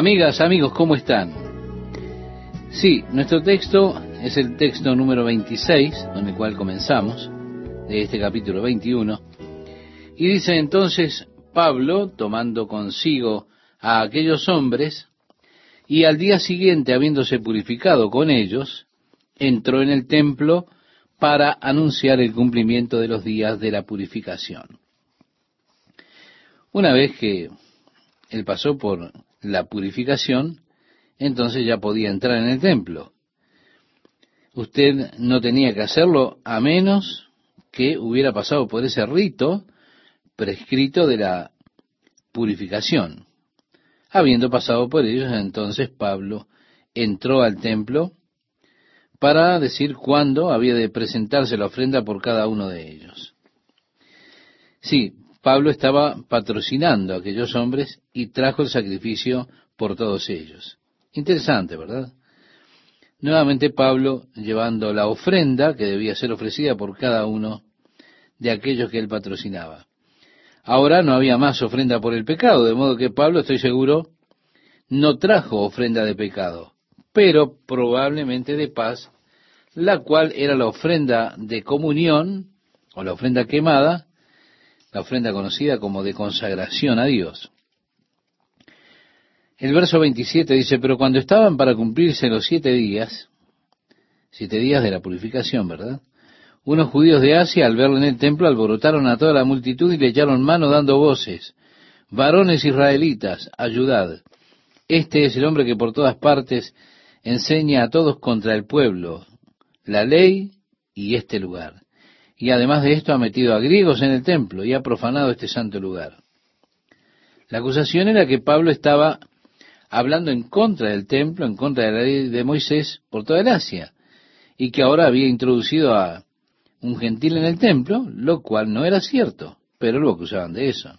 Amigas, amigos, ¿cómo están? Sí, nuestro texto es el texto número 26, con el cual comenzamos, de este capítulo 21. Y dice entonces Pablo, tomando consigo a aquellos hombres, y al día siguiente, habiéndose purificado con ellos, entró en el templo para anunciar el cumplimiento de los días de la purificación. Una vez que él pasó por la purificación, entonces ya podía entrar en el templo. Usted no tenía que hacerlo a menos que hubiera pasado por ese rito prescrito de la purificación. Habiendo pasado por ellos, entonces Pablo entró al templo para decir cuándo había de presentarse la ofrenda por cada uno de ellos. Sí, Pablo estaba patrocinando a aquellos hombres y trajo el sacrificio por todos ellos. Interesante, ¿verdad? Nuevamente Pablo llevando la ofrenda que debía ser ofrecida por cada uno de aquellos que él patrocinaba. Ahora no había más ofrenda por el pecado, de modo que Pablo, estoy seguro, no trajo ofrenda de pecado, pero probablemente de paz, la cual era la ofrenda de comunión o la ofrenda quemada, la ofrenda conocida como de consagración a Dios. El verso 27 dice, pero cuando estaban para cumplirse los siete días, siete días de la purificación, ¿verdad? Unos judíos de Asia, al verlo en el templo, alborotaron a toda la multitud y le echaron mano dando voces. Varones israelitas, ayudad. Este es el hombre que por todas partes enseña a todos contra el pueblo, la ley y este lugar. Y además de esto ha metido a griegos en el templo y ha profanado este santo lugar. La acusación era que Pablo estaba hablando en contra del templo, en contra de la ley de Moisés por toda el Asia, y que ahora había introducido a un gentil en el templo, lo cual no era cierto, pero lo acusaban de eso.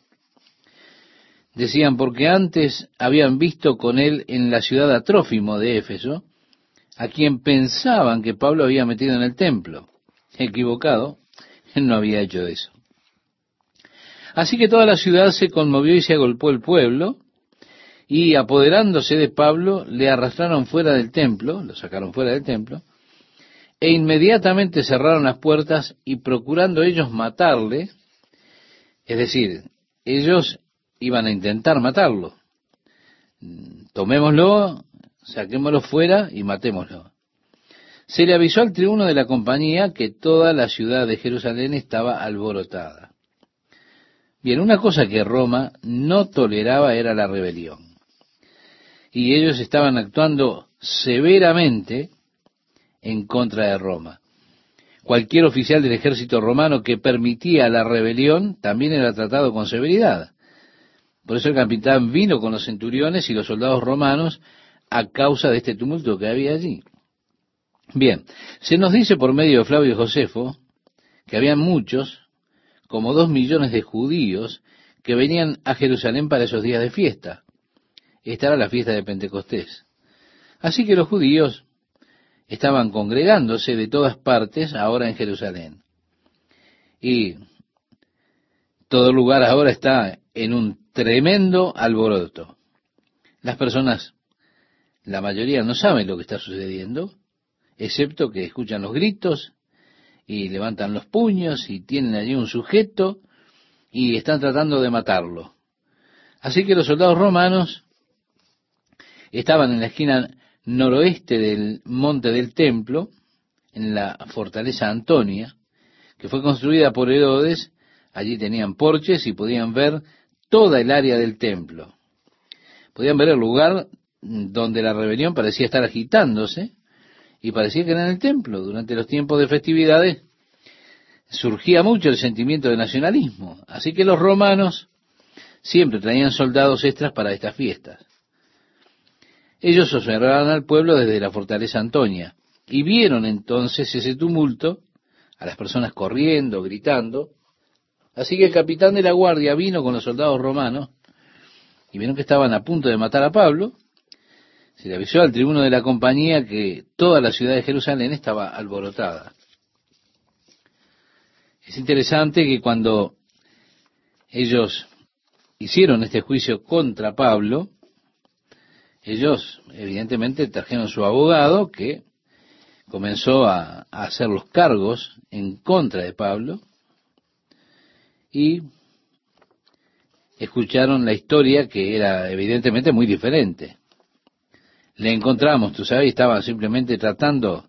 Decían, porque antes habían visto con él en la ciudad Atrófimo de Éfeso, a quien pensaban que Pablo había metido en el templo. Equivocado, no había hecho eso. Así que toda la ciudad se conmovió y se agolpó el pueblo, y apoderándose de Pablo, le arrastraron fuera del templo, lo sacaron fuera del templo, e inmediatamente cerraron las puertas y procurando ellos matarle, es decir, ellos iban a intentar matarlo. Tomémoslo, saquémoslo fuera y matémoslo. Se le avisó al tribuno de la compañía que toda la ciudad de Jerusalén estaba alborotada. Bien, una cosa que Roma no toleraba era la rebelión. Y ellos estaban actuando severamente en contra de Roma. Cualquier oficial del ejército romano que permitía la rebelión también era tratado con severidad. Por eso el capitán vino con los centuriones y los soldados romanos a causa de este tumulto que había allí. Bien, se nos dice por medio de Flavio Josefo que había muchos, como dos millones de judíos, que venían a Jerusalén para esos días de fiesta. Esta era la fiesta de Pentecostés. Así que los judíos estaban congregándose de todas partes ahora en Jerusalén. Y todo lugar ahora está en un tremendo alboroto. Las personas, la mayoría no saben lo que está sucediendo, excepto que escuchan los gritos y levantan los puños y tienen allí un sujeto y están tratando de matarlo. Así que los soldados romanos estaban en la esquina noroeste del monte del templo, en la fortaleza Antonia, que fue construida por Herodes. Allí tenían porches y podían ver toda el área del templo. Podían ver el lugar donde la rebelión parecía estar agitándose y parecía que era en el templo. Durante los tiempos de festividades surgía mucho el sentimiento de nacionalismo. Así que los romanos siempre traían soldados extras para estas fiestas. Ellos observaban al pueblo desde la fortaleza Antonia y vieron entonces ese tumulto, a las personas corriendo, gritando. Así que el capitán de la guardia vino con los soldados romanos y vieron que estaban a punto de matar a Pablo. Se le avisó al tribuno de la compañía que toda la ciudad de Jerusalén estaba alborotada. Es interesante que cuando ellos hicieron este juicio contra Pablo, Ellos, evidentemente, trajeron su abogado que comenzó a, a hacer los cargos en contra de Pablo y escucharon la historia que era evidentemente muy diferente. Le encontramos, tú sabes, estaban simplemente tratando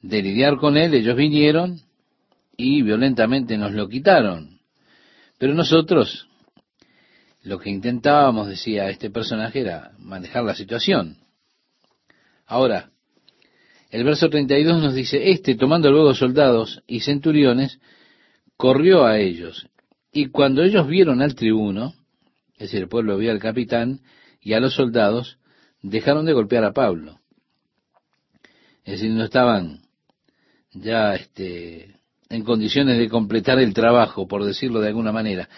de lidiar con él, ellos vinieron y violentamente nos lo quitaron. Pero nosotros lo que intentábamos, decía este personaje, era manejar la situación. Ahora, el verso 32 nos dice, este tomando luego soldados y centuriones, corrió a ellos, y cuando ellos vieron al tribuno, es decir, el pueblo vio al capitán y a los soldados, dejaron de golpear a Pablo. Es decir, no estaban ya este, en condiciones de completar el trabajo, por decirlo de alguna manera.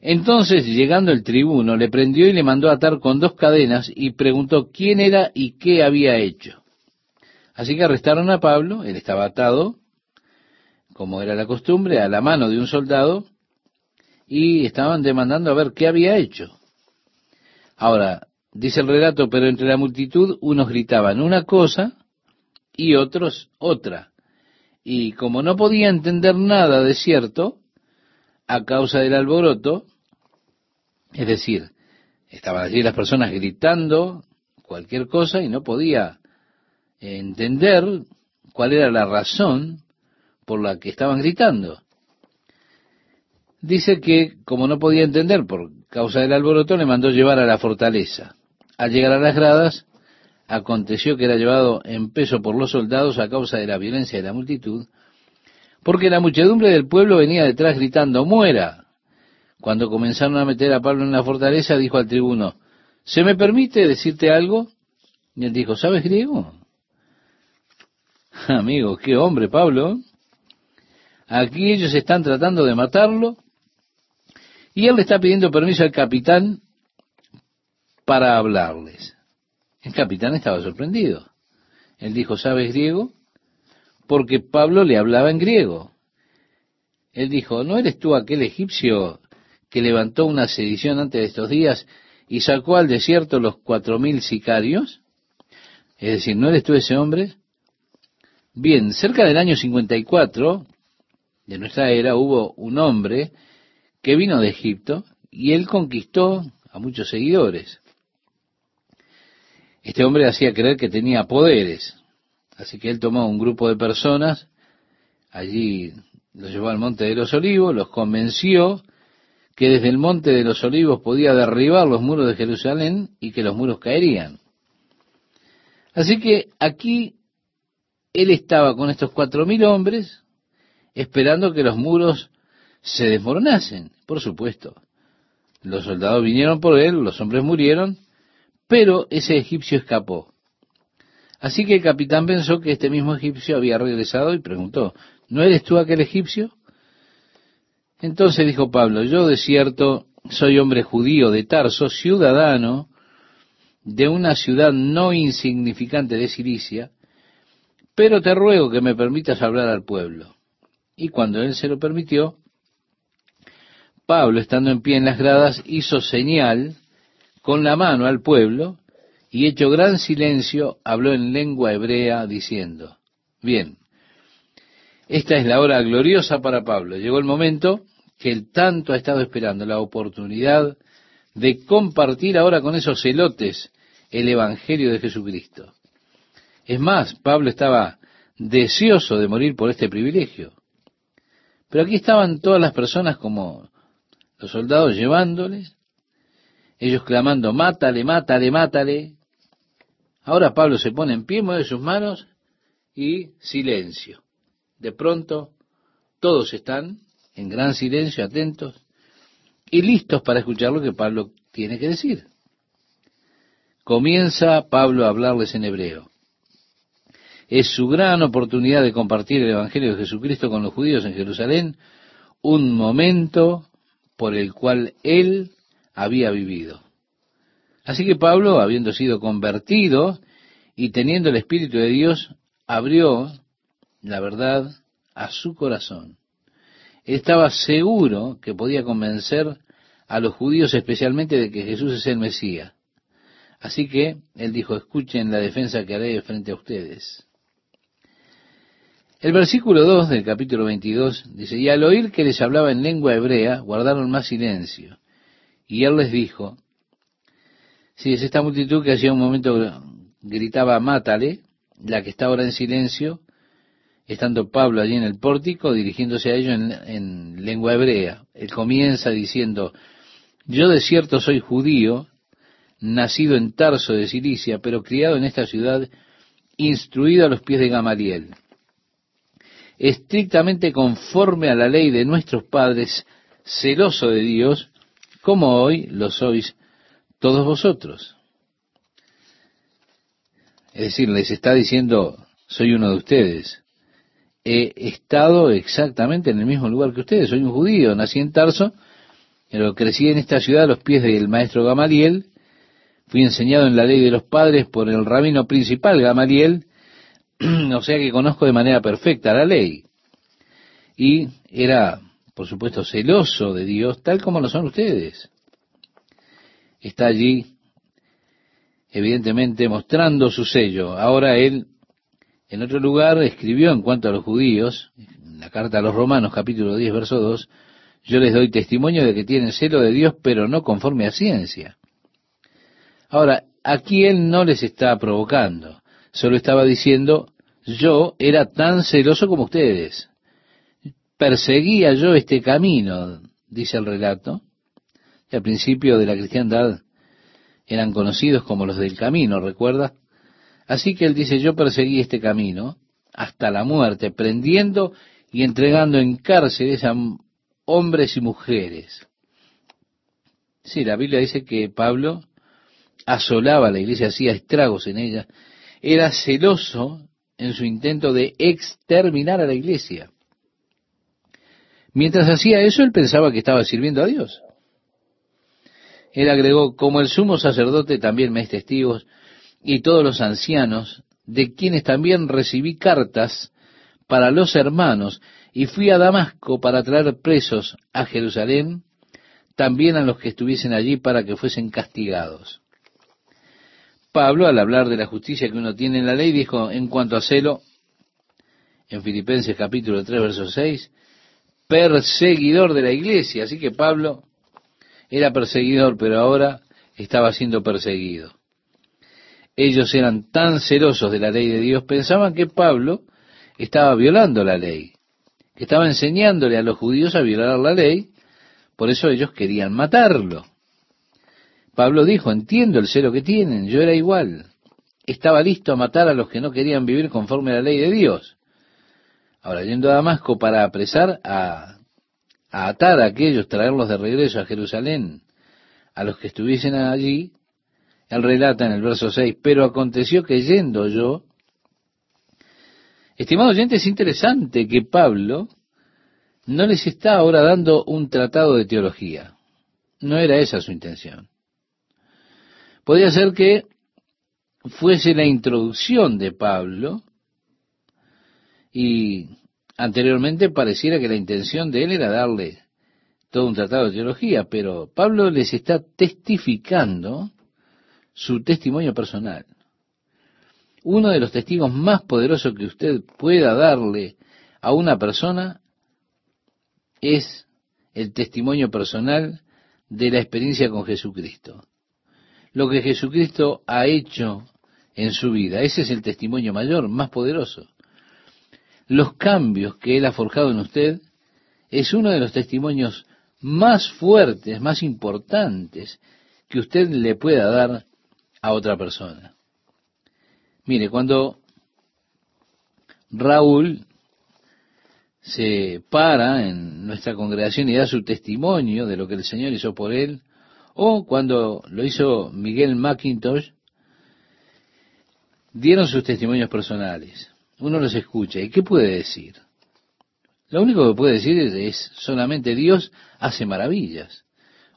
Entonces, llegando el tribuno, le prendió y le mandó atar con dos cadenas y preguntó quién era y qué había hecho. Así que arrestaron a Pablo, él estaba atado, como era la costumbre, a la mano de un soldado, y estaban demandando a ver qué había hecho. Ahora, dice el relato, pero entre la multitud unos gritaban una cosa y otros otra. Y como no podía entender nada de cierto, a causa del alboroto, es decir, estaban allí las personas gritando cualquier cosa y no podía entender cuál era la razón por la que estaban gritando. Dice que, como no podía entender por causa del alboroto, le mandó llevar a la fortaleza. Al llegar a las gradas, aconteció que era llevado en peso por los soldados a causa de la violencia de la multitud, porque la muchedumbre del pueblo venía detrás gritando, muera. Cuando comenzaron a meter a Pablo en la fortaleza, dijo al tribuno, ¿se me permite decirte algo? Y él dijo, ¿sabes griego? Amigo, qué hombre, Pablo. Aquí ellos están tratando de matarlo y él le está pidiendo permiso al capitán para hablarles. El capitán estaba sorprendido. Él dijo, ¿sabes griego? Porque Pablo le hablaba en griego. Él dijo, ¿no eres tú aquel egipcio que levantó una sedición antes de estos días y sacó al desierto los cuatro mil sicarios? Es decir, ¿no eres tú ese hombre? Bien, cerca del año 54 de nuestra era hubo un hombre que vino de Egipto y él conquistó a muchos seguidores. Este hombre hacía creer que tenía poderes, así que él tomó un grupo de personas, allí los llevó al monte de los olivos, los convenció que desde el monte de los olivos podía derribar los muros de Jerusalén y que los muros caerían. Así que aquí él estaba con estos cuatro mil hombres esperando que los muros se desmoronasen, por supuesto. Los soldados vinieron por él, los hombres murieron, pero ese egipcio escapó. Así que el capitán pensó que este mismo egipcio había regresado y preguntó, ¿no eres tú aquel egipcio? Entonces dijo Pablo, yo de cierto soy hombre judío de Tarso, ciudadano de una ciudad no insignificante de Cilicia, pero te ruego que me permitas hablar al pueblo. Y cuando él se lo permitió, Pablo, estando en pie en las gradas, hizo señal con la mano al pueblo y hecho gran silencio, habló en lengua hebrea diciendo, bien, esta es la hora gloriosa para Pablo. Llegó el momento que él tanto ha estado esperando, la oportunidad de compartir ahora con esos celotes el Evangelio de Jesucristo. Es más, Pablo estaba deseoso de morir por este privilegio. Pero aquí estaban todas las personas como los soldados llevándoles, ellos clamando, mátale, mátale, mátale. Ahora Pablo se pone en pie, mueve sus manos y silencio. De pronto, todos están en gran silencio, atentos y listos para escuchar lo que Pablo tiene que decir. Comienza Pablo a hablarles en hebreo. Es su gran oportunidad de compartir el Evangelio de Jesucristo con los judíos en Jerusalén, un momento por el cual él había vivido. Así que Pablo, habiendo sido convertido y teniendo el Espíritu de Dios, abrió la verdad a su corazón. Estaba seguro que podía convencer a los judíos especialmente de que Jesús es el Mesías. Así que él dijo, escuchen la defensa que haré frente a ustedes. El versículo 2 del capítulo 22 dice, y al oír que les hablaba en lengua hebrea, guardaron más silencio. Y él les dijo, si es esta multitud que hacía un momento gritaba, mátale, la que está ahora en silencio, estando Pablo allí en el pórtico, dirigiéndose a ellos en, en lengua hebrea. Él comienza diciendo, yo de cierto soy judío, nacido en Tarso de Cilicia, pero criado en esta ciudad, instruido a los pies de Gamaliel estrictamente conforme a la ley de nuestros padres, celoso de Dios, como hoy lo sois todos vosotros. Es decir, les está diciendo, soy uno de ustedes. He estado exactamente en el mismo lugar que ustedes. Soy un judío, nací en Tarso, pero crecí en esta ciudad a los pies del maestro Gamaliel. Fui enseñado en la ley de los padres por el rabino principal Gamaliel, o sea que conozco de manera perfecta la ley. Y era, por supuesto, celoso de Dios, tal como lo son ustedes. Está allí, evidentemente, mostrando su sello. Ahora él, en otro lugar, escribió en cuanto a los judíos, en la carta a los romanos, capítulo 10, verso 2, yo les doy testimonio de que tienen celo de Dios, pero no conforme a ciencia. Ahora, aquí él no les está provocando solo estaba diciendo, yo era tan celoso como ustedes. Perseguía yo este camino, dice el relato. Y al principio de la cristiandad eran conocidos como los del camino, ¿recuerda? Así que él dice, yo perseguí este camino hasta la muerte, prendiendo y entregando en cárceles a hombres y mujeres. Sí, la Biblia dice que Pablo asolaba la iglesia, hacía estragos en ella, era celoso en su intento de exterminar a la iglesia. Mientras hacía eso, él pensaba que estaba sirviendo a Dios. Él agregó, como el sumo sacerdote también me es testigos, y todos los ancianos, de quienes también recibí cartas para los hermanos, y fui a Damasco para traer presos a Jerusalén, también a los que estuviesen allí para que fuesen castigados. Pablo, al hablar de la justicia que uno tiene en la ley, dijo, en cuanto a celo, en Filipenses capítulo 3, verso 6, perseguidor de la iglesia. Así que Pablo era perseguidor, pero ahora estaba siendo perseguido. Ellos eran tan celosos de la ley de Dios, pensaban que Pablo estaba violando la ley, que estaba enseñándole a los judíos a violar la ley, por eso ellos querían matarlo. Pablo dijo, entiendo el celo que tienen, yo era igual. Estaba listo a matar a los que no querían vivir conforme a la ley de Dios. Ahora, yendo a Damasco para apresar a, atar a aquellos, traerlos de regreso a Jerusalén, a los que estuviesen allí, él relata en el verso 6, pero aconteció que yendo yo, estimado oyente, es interesante que Pablo no les está ahora dando un tratado de teología. No era esa su intención. Podría ser que fuese la introducción de Pablo y anteriormente pareciera que la intención de él era darle todo un tratado de teología, pero Pablo les está testificando su testimonio personal. Uno de los testigos más poderosos que usted pueda darle a una persona es el testimonio personal de la experiencia con Jesucristo lo que Jesucristo ha hecho en su vida. Ese es el testimonio mayor, más poderoso. Los cambios que Él ha forjado en usted es uno de los testimonios más fuertes, más importantes que usted le pueda dar a otra persona. Mire, cuando Raúl se para en nuestra congregación y da su testimonio de lo que el Señor hizo por él, o cuando lo hizo Miguel McIntosh, dieron sus testimonios personales. Uno los escucha. ¿Y qué puede decir? Lo único que puede decir es, solamente Dios hace maravillas.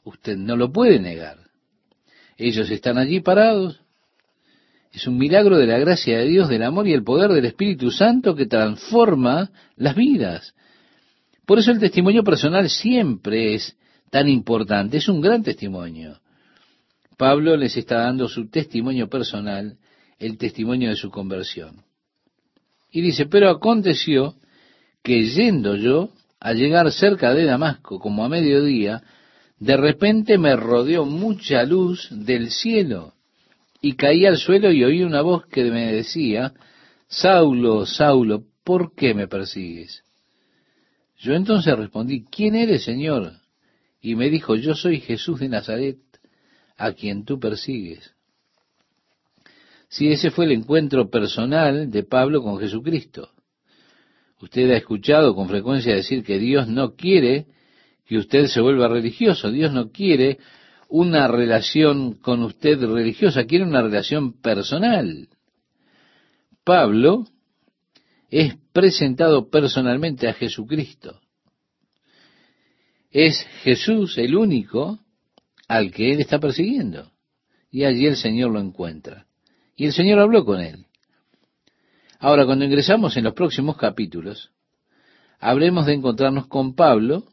Usted no lo puede negar. Ellos están allí parados. Es un milagro de la gracia de Dios, del amor y el poder del Espíritu Santo que transforma las vidas. Por eso el testimonio personal siempre es tan importante. Es un gran testimonio. Pablo les está dando su testimonio personal, el testimonio de su conversión. Y dice, pero aconteció que yendo yo a llegar cerca de Damasco, como a mediodía, de repente me rodeó mucha luz del cielo y caí al suelo y oí una voz que me decía, Saulo, Saulo, ¿por qué me persigues? Yo entonces respondí, ¿quién eres, Señor? Y me dijo, yo soy Jesús de Nazaret, a quien tú persigues. Si ese fue el encuentro personal de Pablo con Jesucristo. Usted ha escuchado con frecuencia decir que Dios no quiere que usted se vuelva religioso. Dios no quiere una relación con usted religiosa, quiere una relación personal. Pablo es presentado personalmente a Jesucristo. Es Jesús el único al que él está persiguiendo. Y allí el Señor lo encuentra. Y el Señor habló con él. Ahora, cuando ingresamos en los próximos capítulos, habremos de encontrarnos con Pablo,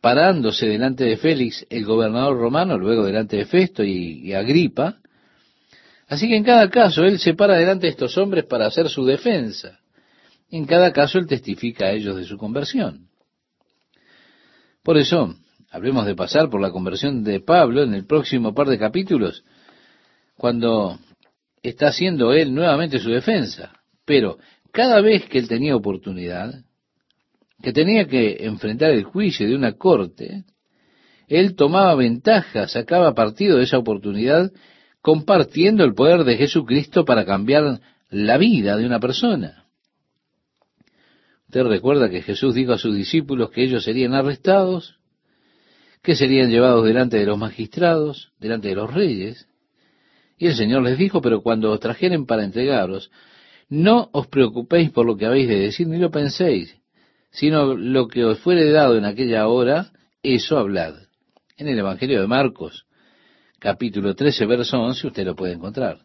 parándose delante de Félix, el gobernador romano, luego delante de Festo y, Agripa. Así que en cada caso él se para delante de estos hombres para hacer su defensa. En cada caso él testifica a ellos de su conversión. Por eso, hablemos de pasar por la conversión de Pablo en el próximo par de capítulos, cuando está haciendo él nuevamente su defensa. Pero cada vez que él tenía oportunidad, que tenía que enfrentar el juicio de una corte, él tomaba ventaja, sacaba partido de esa oportunidad, compartiendo el poder de Jesucristo para cambiar la vida de una persona. Usted recuerda que Jesús dijo a sus discípulos que ellos serían arrestados, que serían llevados delante de los magistrados, delante de los reyes. Y el Señor les dijo, pero cuando os trajeren para entregaros, no os preocupéis por lo que habéis de decir, ni lo penséis, sino lo que os fuere dado en aquella hora, eso hablad. En el Evangelio de Marcos, capítulo 13, verso 11, usted lo puede encontrar.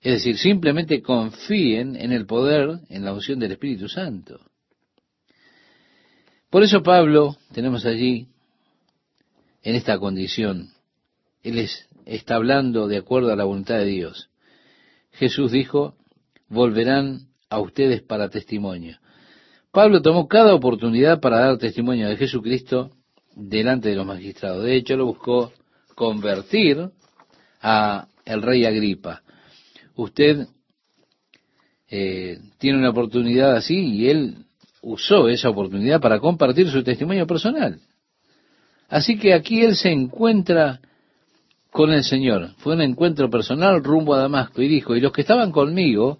Es decir, simplemente confíen en el poder, en la unción del Espíritu Santo. Por eso Pablo, tenemos allí, en esta condición, él está hablando de acuerdo a la voluntad de Dios. Jesús dijo, volverán a ustedes para testimonio. Pablo tomó cada oportunidad para dar testimonio de Jesucristo delante de los magistrados. De hecho, lo buscó convertir a el rey Agripa. Usted eh, tiene una oportunidad así y él usó esa oportunidad para compartir su testimonio personal. Así que aquí él se encuentra con el Señor. Fue un encuentro personal rumbo a Damasco y dijo, y los que estaban conmigo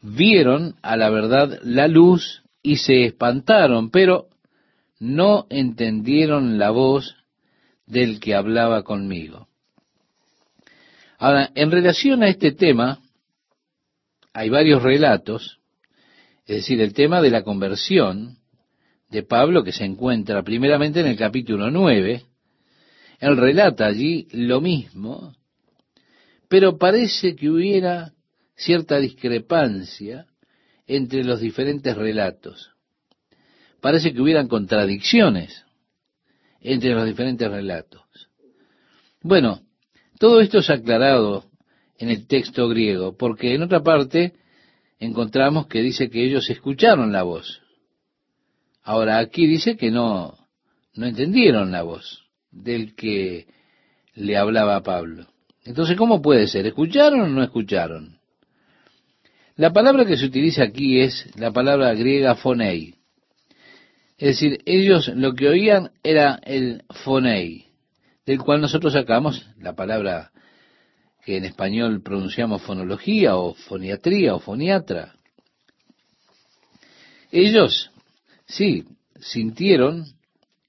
vieron a la verdad la luz y se espantaron, pero no entendieron la voz del que hablaba conmigo. Ahora, en relación a este tema, hay varios relatos, es decir, el tema de la conversión de Pablo que se encuentra primeramente en el capítulo 9, él relata allí lo mismo, pero parece que hubiera cierta discrepancia entre los diferentes relatos. Parece que hubieran contradicciones entre los diferentes relatos. Bueno, todo esto es aclarado en el texto griego, porque en otra parte encontramos que dice que ellos escucharon la voz. Ahora aquí dice que no, no entendieron la voz del que le hablaba a Pablo. Entonces, ¿cómo puede ser? ¿Escucharon o no escucharon? La palabra que se utiliza aquí es la palabra griega fonei. Es decir, ellos lo que oían era el fonei, del cual nosotros sacamos la palabra que en español pronunciamos fonología o foniatría o foniatra. Ellos, sí, sintieron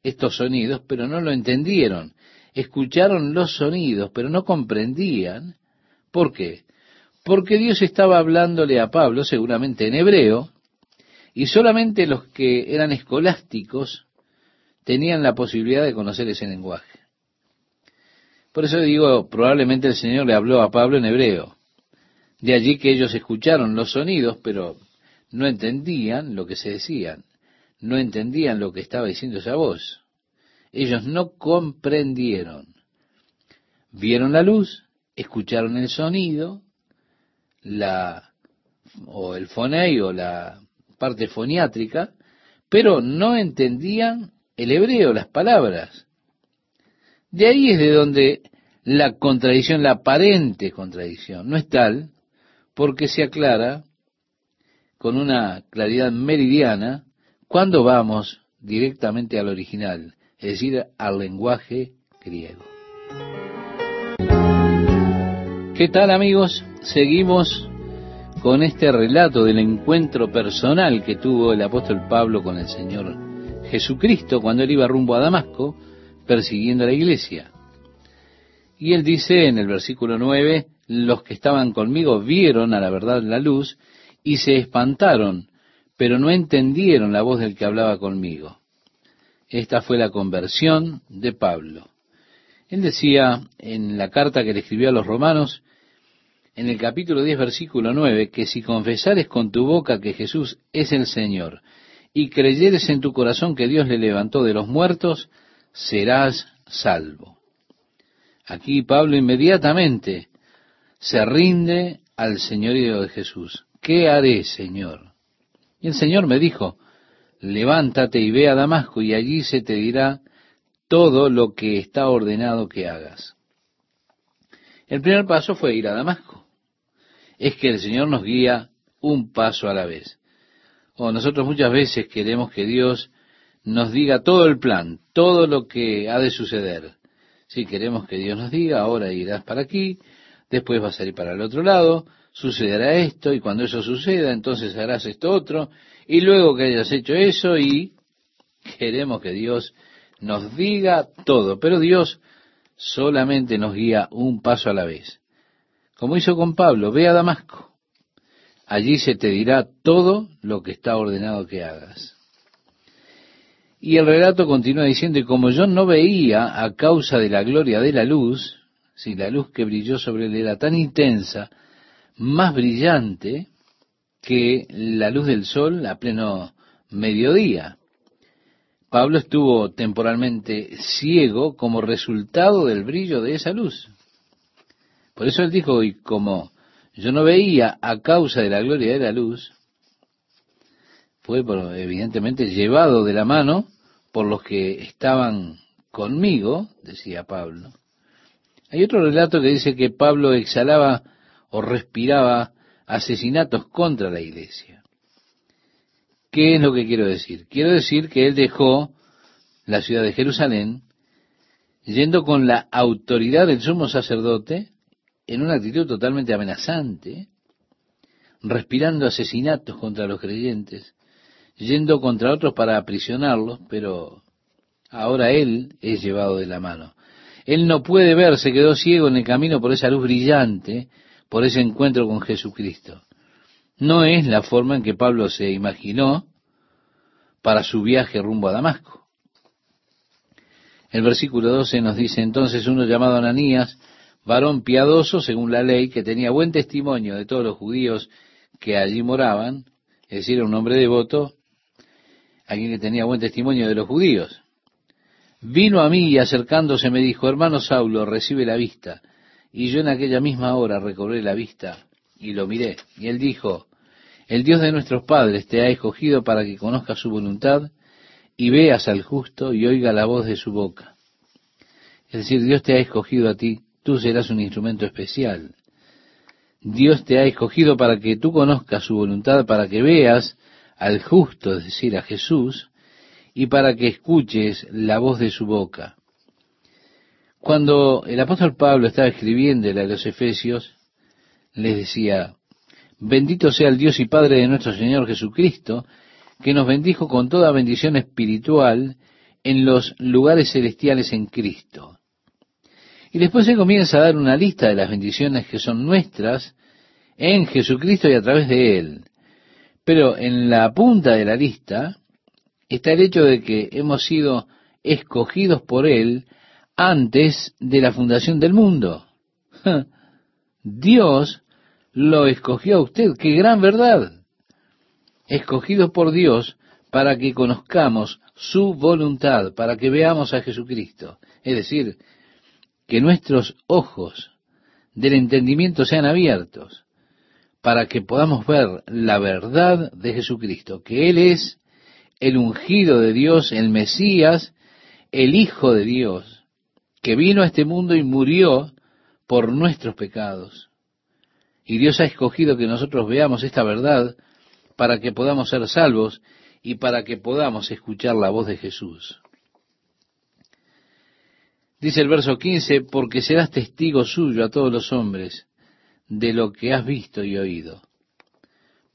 estos sonidos, pero no lo entendieron. Escucharon los sonidos, pero no comprendían. ¿Por qué? porque Dios estaba hablándole a Pablo, seguramente en hebreo, y solamente los que eran escolásticos tenían la posibilidad de conocer ese lenguaje. Por eso digo, probablemente el Señor le habló a Pablo en hebreo. De allí que ellos escucharon los sonidos, pero no entendían lo que se decían, no entendían lo que estaba diciendo esa voz. Ellos no comprendieron. Vieron la luz, escucharon el sonido, la o el fonei o la parte foniátrica, pero no entendían el hebreo, las palabras. De ahí es de donde la contradicción, la aparente contradicción, no es tal, porque se aclara con una claridad meridiana cuando vamos directamente al original, es decir, al lenguaje griego. ¿Qué tal amigos? Seguimos con este relato del encuentro personal que tuvo el apóstol Pablo con el Señor Jesucristo cuando él iba rumbo a Damasco persiguiendo a la iglesia. Y él dice en el versículo 9, los que estaban conmigo vieron a la verdad la luz y se espantaron, pero no entendieron la voz del que hablaba conmigo. Esta fue la conversión de Pablo. Él decía en la carta que le escribió a los romanos, en el capítulo 10, versículo 9, que si confesares con tu boca que Jesús es el Señor y creyeres en tu corazón que Dios le levantó de los muertos, serás salvo. Aquí Pablo inmediatamente se rinde al señorío de Jesús. ¿Qué haré, Señor? Y el Señor me dijo, levántate y ve a Damasco y allí se te dirá todo lo que está ordenado que hagas. El primer paso fue ir a Damasco es que el Señor nos guía un paso a la vez. O nosotros muchas veces queremos que Dios nos diga todo el plan, todo lo que ha de suceder. Si queremos que Dios nos diga, ahora irás para aquí, después vas a ir para el otro lado, sucederá esto, y cuando eso suceda, entonces harás esto otro, y luego que hayas hecho eso, y queremos que Dios nos diga todo, pero Dios solamente nos guía un paso a la vez como hizo con Pablo, ve a Damasco. Allí se te dirá todo lo que está ordenado que hagas. Y el relato continúa diciendo, y como yo no veía a causa de la gloria de la luz, si la luz que brilló sobre él era tan intensa, más brillante que la luz del sol a pleno mediodía. Pablo estuvo temporalmente ciego como resultado del brillo de esa luz. Por eso él dijo, y como yo no veía a causa de la gloria de la luz, fue evidentemente llevado de la mano por los que estaban conmigo, decía Pablo. Hay otro relato que dice que Pablo exhalaba o respiraba asesinatos contra la iglesia. ¿Qué es lo que quiero decir? Quiero decir que él dejó la ciudad de Jerusalén yendo con la autoridad del sumo sacerdote en una actitud totalmente amenazante, respirando asesinatos contra los creyentes, yendo contra otros para aprisionarlos, pero ahora él es llevado de la mano. Él no puede ver, se quedó ciego en el camino por esa luz brillante, por ese encuentro con Jesucristo. No es la forma en que Pablo se imaginó para su viaje rumbo a Damasco. El versículo 12 nos dice, entonces uno llamado Ananías, varón piadoso según la ley, que tenía buen testimonio de todos los judíos que allí moraban, es decir, un hombre devoto, alguien que tenía buen testimonio de los judíos. Vino a mí y acercándose me dijo, hermano Saulo, recibe la vista. Y yo en aquella misma hora recobré la vista y lo miré. Y él dijo, el Dios de nuestros padres te ha escogido para que conozcas su voluntad y veas al justo y oiga la voz de su boca. Es decir, Dios te ha escogido a ti tú serás un instrumento especial. Dios te ha escogido para que tú conozcas su voluntad, para que veas al justo, es decir, a Jesús, y para que escuches la voz de su boca. Cuando el apóstol Pablo estaba escribiendo a los Efesios, les decía, bendito sea el Dios y Padre de nuestro Señor Jesucristo, que nos bendijo con toda bendición espiritual en los lugares celestiales en Cristo. Y después se comienza a dar una lista de las bendiciones que son nuestras en Jesucristo y a través de Él. Pero en la punta de la lista está el hecho de que hemos sido escogidos por Él antes de la fundación del mundo. Dios lo escogió a usted. ¡Qué gran verdad! Escogidos por Dios para que conozcamos su voluntad, para que veamos a Jesucristo. Es decir, que nuestros ojos del entendimiento sean abiertos para que podamos ver la verdad de Jesucristo, que Él es el ungido de Dios, el Mesías, el Hijo de Dios, que vino a este mundo y murió por nuestros pecados. Y Dios ha escogido que nosotros veamos esta verdad para que podamos ser salvos y para que podamos escuchar la voz de Jesús. Dice el verso 15, porque serás testigo suyo a todos los hombres de lo que has visto y oído.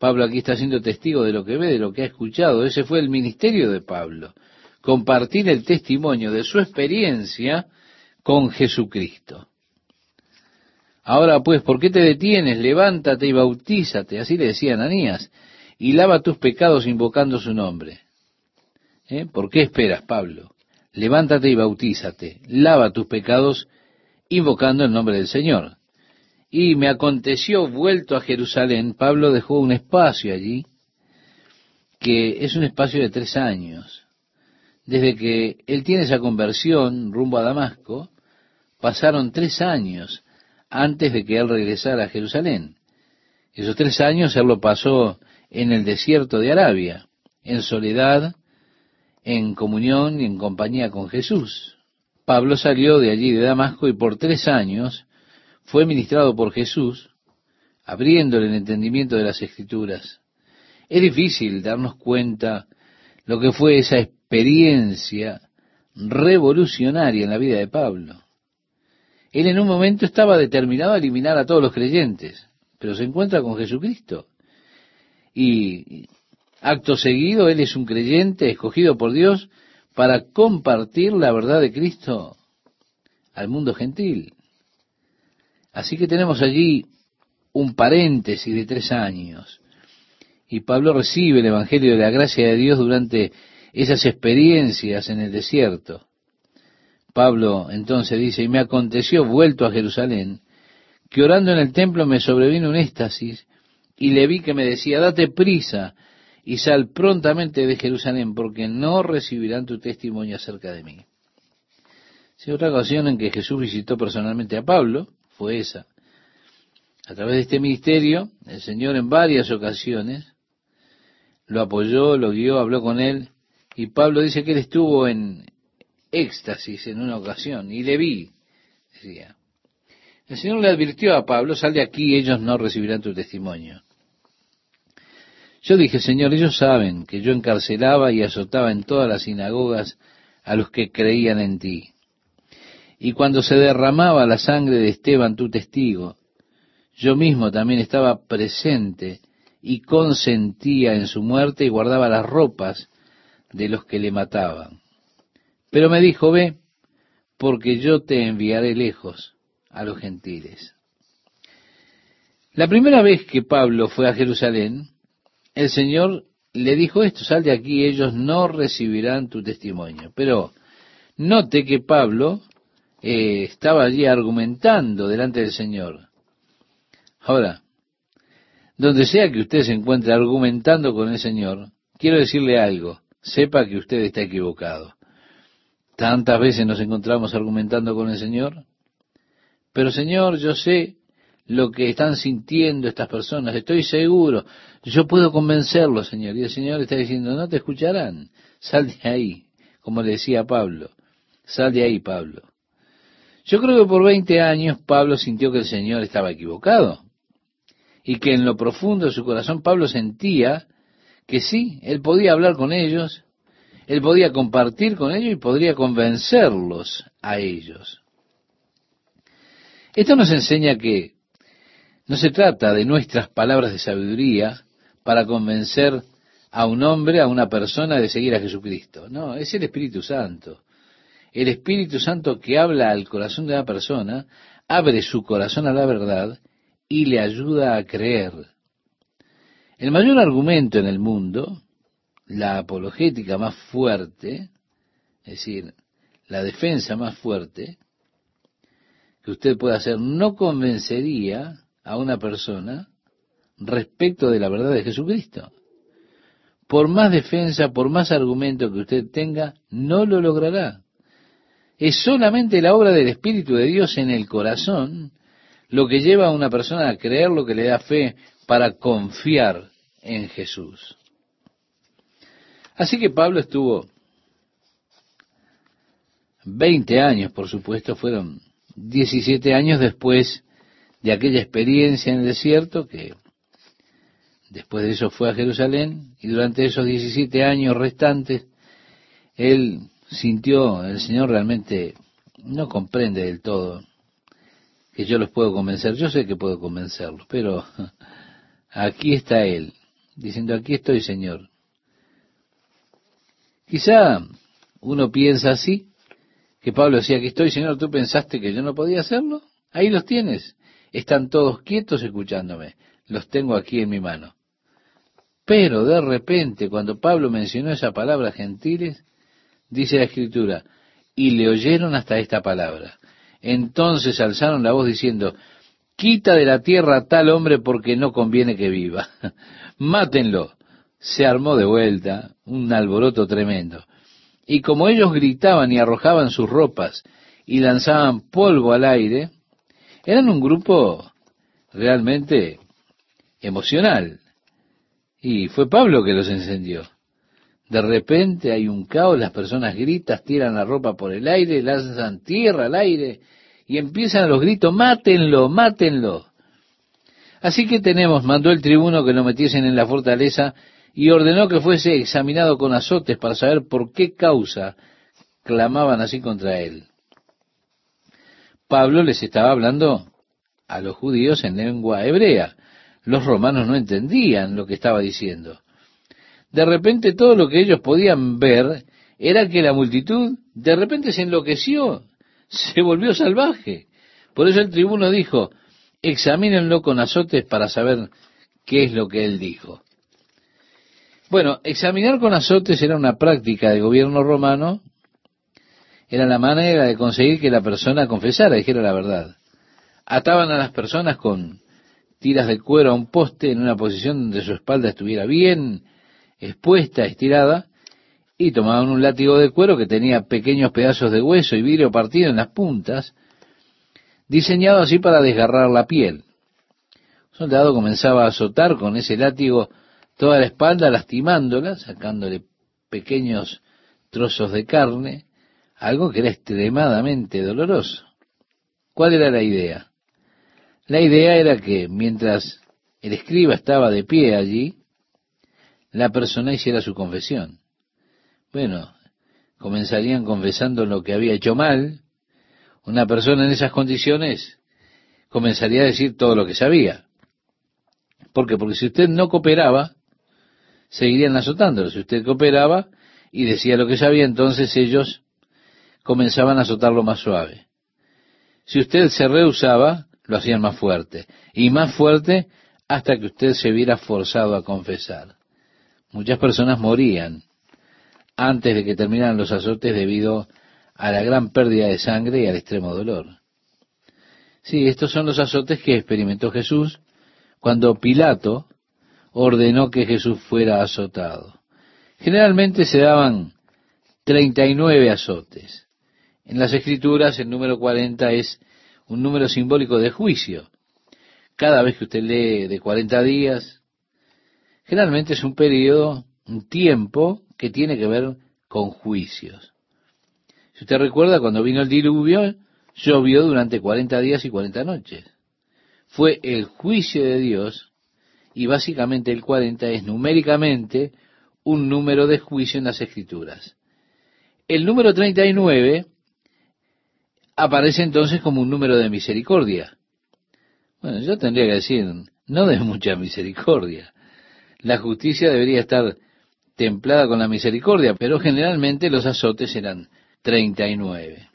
Pablo aquí está siendo testigo de lo que ve, de lo que ha escuchado. Ese fue el ministerio de Pablo, compartir el testimonio de su experiencia con Jesucristo. Ahora pues, ¿por qué te detienes? Levántate y bautízate, así le decía Ananías, y lava tus pecados invocando su nombre. ¿Eh? ¿Por qué esperas, Pablo? Levántate y bautízate, lava tus pecados invocando el nombre del Señor. Y me aconteció, vuelto a Jerusalén, Pablo dejó un espacio allí, que es un espacio de tres años. Desde que él tiene esa conversión rumbo a Damasco, pasaron tres años antes de que él regresara a Jerusalén. Esos tres años él lo pasó en el desierto de Arabia, en soledad, en comunión y en compañía con Jesús. Pablo salió de allí de Damasco y por tres años fue ministrado por Jesús, abriéndole el entendimiento de las escrituras. Es difícil darnos cuenta lo que fue esa experiencia revolucionaria en la vida de Pablo. Él en un momento estaba determinado a eliminar a todos los creyentes, pero se encuentra con Jesucristo. Y acto seguido, él es un creyente escogido por Dios para compartir la verdad de Cristo al mundo gentil. Así que tenemos allí un paréntesis de tres años. Y Pablo recibe el Evangelio de la gracia de Dios durante esas experiencias en el desierto. Pablo entonces dice, y me aconteció vuelto a Jerusalén, que orando en el templo me sobrevino un éxtasis, y le vi que me decía, date prisa y sal prontamente de Jerusalén, porque no recibirán tu testimonio acerca de mí. Si otra ocasión en que Jesús visitó personalmente a Pablo, fue esa. A través de este ministerio, el Señor en varias ocasiones lo apoyó, lo guió, habló con él, y Pablo dice que él estuvo en éxtasis en una ocasión, y le vi, decía. El Señor le advirtió a Pablo, sal de aquí, ellos no recibirán tu testimonio. Yo dije, Señor, ellos saben que yo encarcelaba y azotaba en todas las sinagogas a los que creían en ti. Y cuando se derramaba la sangre de Esteban, tu testigo, yo mismo también estaba presente y consentía en su muerte y guardaba las ropas de los que le mataban. Pero me dijo, ve, porque yo te enviaré lejos a los gentiles. La primera vez que Pablo fue a Jerusalén, el Señor le dijo esto, sal de aquí, ellos no recibirán tu testimonio. Pero note que Pablo eh, estaba allí argumentando delante del Señor. Ahora, donde sea que usted se encuentre argumentando con el Señor, quiero decirle algo, sepa que usted está equivocado. Tantas veces nos encontramos argumentando con el Señor, pero Señor, yo sé lo que están sintiendo estas personas, estoy seguro, yo puedo convencerlos, Señor. Y el Señor está diciendo, no te escucharán, sal de ahí, como le decía Pablo, sal de ahí, Pablo. Yo creo que por 20 años Pablo sintió que el Señor estaba equivocado. Y que en lo profundo de su corazón Pablo sentía que sí, él podía hablar con ellos, él podía compartir con ellos y podría convencerlos a ellos. Esto nos enseña que no se trata de nuestras palabras de sabiduría para convencer a un hombre, a una persona de seguir a Jesucristo. No, es el Espíritu Santo el Espíritu Santo que habla al corazón de la persona, abre su corazón a la verdad y le ayuda a creer. El mayor argumento en el mundo, la apologética más fuerte, es decir, la defensa más fuerte que usted puede hacer, no convencería a una persona respecto de la verdad de Jesucristo. Por más defensa, por más argumento que usted tenga, no lo logrará. Es solamente la obra del Espíritu de Dios en el corazón lo que lleva a una persona a creer lo que le da fe para confiar en Jesús. Así que Pablo estuvo 20 años, por supuesto, fueron 17 años después de aquella experiencia en el desierto, que después de eso fue a Jerusalén, y durante esos 17 años restantes, él sintió, el Señor realmente no comprende del todo que yo los puedo convencer. Yo sé que puedo convencerlos, pero aquí está Él, diciendo, aquí estoy, Señor. Quizá uno piensa así, que Pablo decía, aquí estoy, Señor, ¿tú pensaste que yo no podía hacerlo? Ahí los tienes. Están todos quietos escuchándome. Los tengo aquí en mi mano. Pero de repente, cuando Pablo mencionó esa palabra gentiles, dice la escritura, y le oyeron hasta esta palabra. Entonces alzaron la voz diciendo, quita de la tierra a tal hombre porque no conviene que viva. Mátenlo. Se armó de vuelta un alboroto tremendo. Y como ellos gritaban y arrojaban sus ropas y lanzaban polvo al aire, eran un grupo realmente emocional. Y fue Pablo que los encendió. De repente hay un caos, las personas gritan, tiran la ropa por el aire, lanzan tierra al aire y empiezan los gritos, mátenlo, mátenlo. Así que tenemos, mandó el tribuno que lo metiesen en la fortaleza y ordenó que fuese examinado con azotes para saber por qué causa clamaban así contra él. Pablo les estaba hablando a los judíos en lengua hebrea. Los romanos no entendían lo que estaba diciendo. De repente todo lo que ellos podían ver era que la multitud de repente se enloqueció, se volvió salvaje. Por eso el tribuno dijo, examínenlo con azotes para saber qué es lo que él dijo. Bueno, examinar con azotes era una práctica de gobierno romano, era la manera de conseguir que la persona confesara, dijera la verdad. Ataban a las personas con tiras de cuero a un poste en una posición donde su espalda estuviera bien expuesta, estirada, y tomaban un látigo de cuero que tenía pequeños pedazos de hueso y vidrio partido en las puntas, diseñado así para desgarrar la piel. Un soldado comenzaba a azotar con ese látigo toda la espalda, lastimándola, sacándole pequeños trozos de carne, algo que era extremadamente doloroso. ¿Cuál era la idea? La idea era que mientras el escriba estaba de pie allí, la persona hiciera su confesión. Bueno, comenzarían confesando lo que había hecho mal. Una persona en esas condiciones comenzaría a decir todo lo que sabía. ¿Por qué? Porque si usted no cooperaba, seguirían azotándolo. Si usted cooperaba y decía lo que sabía, entonces ellos comenzaban a azotarlo más suave. Si usted se rehusaba, lo hacían más fuerte. Y más fuerte hasta que usted se viera forzado a confesar. Muchas personas morían antes de que terminaran los azotes debido a la gran pérdida de sangre y al extremo dolor. Sí, estos son los azotes que experimentó Jesús cuando Pilato ordenó que Jesús fuera azotado. Generalmente se daban 39 azotes. En las escrituras el número 40 es un número simbólico de juicio. Cada vez que usted lee de 40 días, Generalmente es un periodo, un tiempo que tiene que ver con juicios. Si usted recuerda, cuando vino el diluvio, llovió durante 40 días y 40 noches. Fue el juicio de Dios y básicamente el 40 es numéricamente un número de juicio en las escrituras. El número 39 aparece entonces como un número de misericordia. Bueno, yo tendría que decir, no de mucha misericordia, la justicia debería estar templada con la misericordia, pero generalmente los azotes eran 39.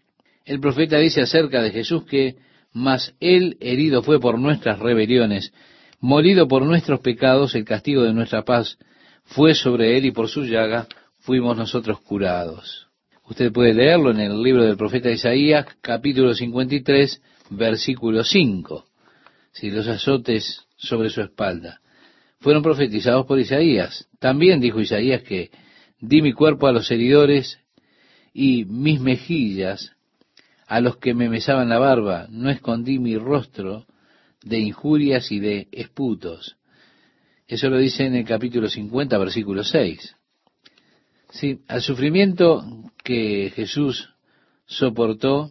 El profeta dice acerca de Jesús que, mas él herido fue por nuestras rebeliones, molido por nuestros pecados, el castigo de nuestra paz fue sobre él y por su llaga fuimos nosotros curados. Usted puede leerlo en el libro del profeta Isaías, capítulo 53, versículo 5. Si los azotes sobre su espalda fueron profetizados por Isaías. También dijo Isaías que di mi cuerpo a los heridores y mis mejillas a los que me mesaban la barba, no escondí mi rostro de injurias y de esputos. Eso lo dice en el capítulo 50, versículo 6. Sí, al sufrimiento que Jesús soportó,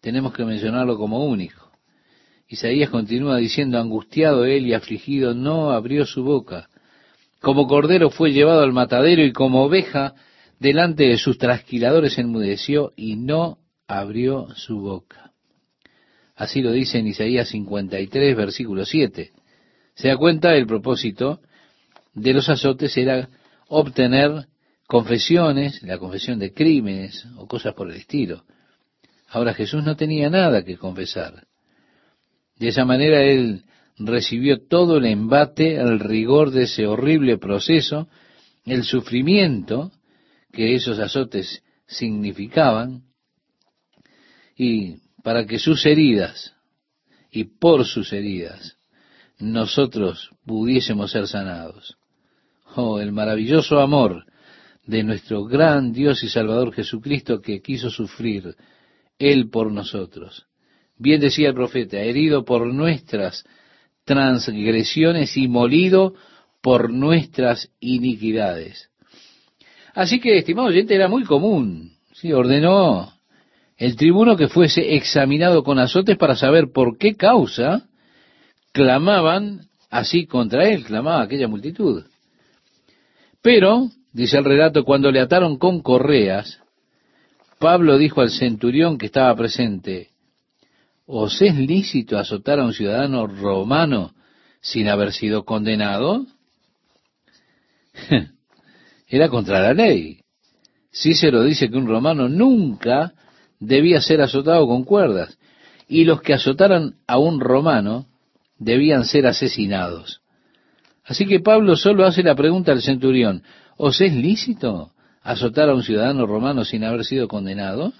tenemos que mencionarlo como único. Isaías continúa diciendo, angustiado él y afligido, no abrió su boca. Como cordero fue llevado al matadero y como oveja delante de sus trasquiladores enmudeció y no abrió su boca. Así lo dice en Isaías 53, versículo 7. Se da cuenta el propósito de los azotes era obtener confesiones, la confesión de crímenes o cosas por el estilo. Ahora Jesús no tenía nada que confesar. De esa manera él recibió todo el embate, el rigor de ese horrible proceso, el sufrimiento que esos azotes significaban, y para que sus heridas y por sus heridas nosotros pudiésemos ser sanados. Oh, el maravilloso amor de nuestro gran Dios y Salvador Jesucristo que quiso sufrir Él por nosotros. Bien decía el profeta, herido por nuestras transgresiones y molido por nuestras iniquidades. Así que, estimado oyente, era muy común. Sí, ordenó el tribuno que fuese examinado con azotes para saber por qué causa clamaban así contra él, clamaba aquella multitud. Pero, dice el relato, cuando le ataron con correas, Pablo dijo al centurión que estaba presente, ¿os es lícito azotar a un ciudadano romano sin haber sido condenado? Era contra la ley. Cícero dice que un romano nunca debía ser azotado con cuerdas, y los que azotaran a un romano debían ser asesinados. Así que Pablo solo hace la pregunta al centurión, ¿os es lícito azotar a un ciudadano romano sin haber sido condenado?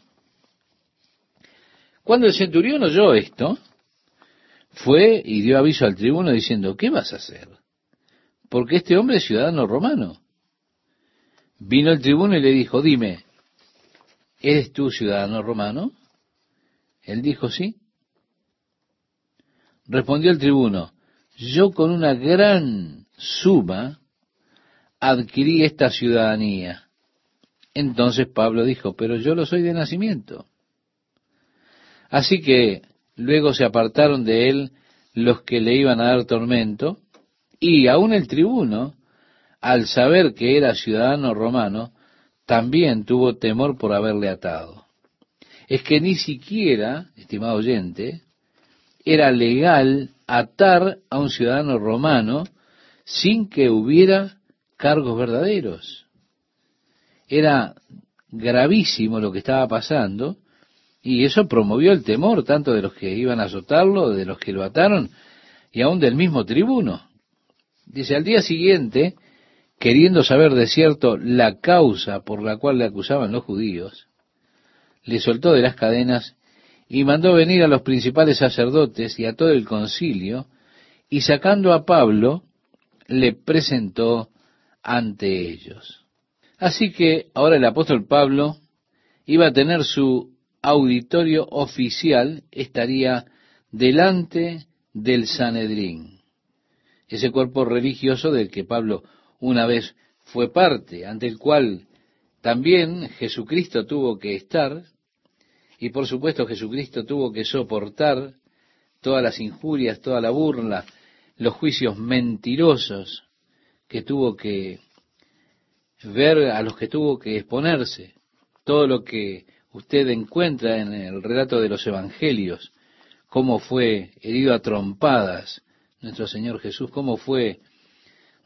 Cuando el centurión oyó esto, fue y dio aviso al tribuno diciendo, ¿qué vas a hacer? Porque este hombre es ciudadano romano. Vino el tribuno y le dijo, dime, ¿eres tú ciudadano romano? Él dijo, sí. Respondió el tribuno, yo con una gran suma adquirí esta ciudadanía. Entonces Pablo dijo, pero yo lo soy de nacimiento. Así que luego se apartaron de él los que le iban a dar tormento, y aún el tribuno, al saber que era ciudadano romano, también tuvo temor por haberle atado. Es que ni siquiera, estimado oyente, era legal atar a un ciudadano romano sin que hubiera cargos verdaderos. Era gravísimo lo que estaba pasando y eso promovió el temor tanto de los que iban a azotarlo, de los que lo ataron y aún del mismo tribuno. Dice, al día siguiente, queriendo saber de cierto la causa por la cual le acusaban los judíos, le soltó de las cadenas y mandó venir a los principales sacerdotes y a todo el concilio, y sacando a Pablo, le presentó ante ellos. Así que ahora el apóstol Pablo iba a tener su auditorio oficial, estaría delante del Sanedrín, ese cuerpo religioso del que Pablo una vez fue parte, ante el cual también Jesucristo tuvo que estar, y por supuesto Jesucristo tuvo que soportar todas las injurias, toda la burla, los juicios mentirosos que tuvo que ver, a los que tuvo que exponerse, todo lo que usted encuentra en el relato de los evangelios, cómo fue herido a trompadas nuestro Señor Jesús, cómo fue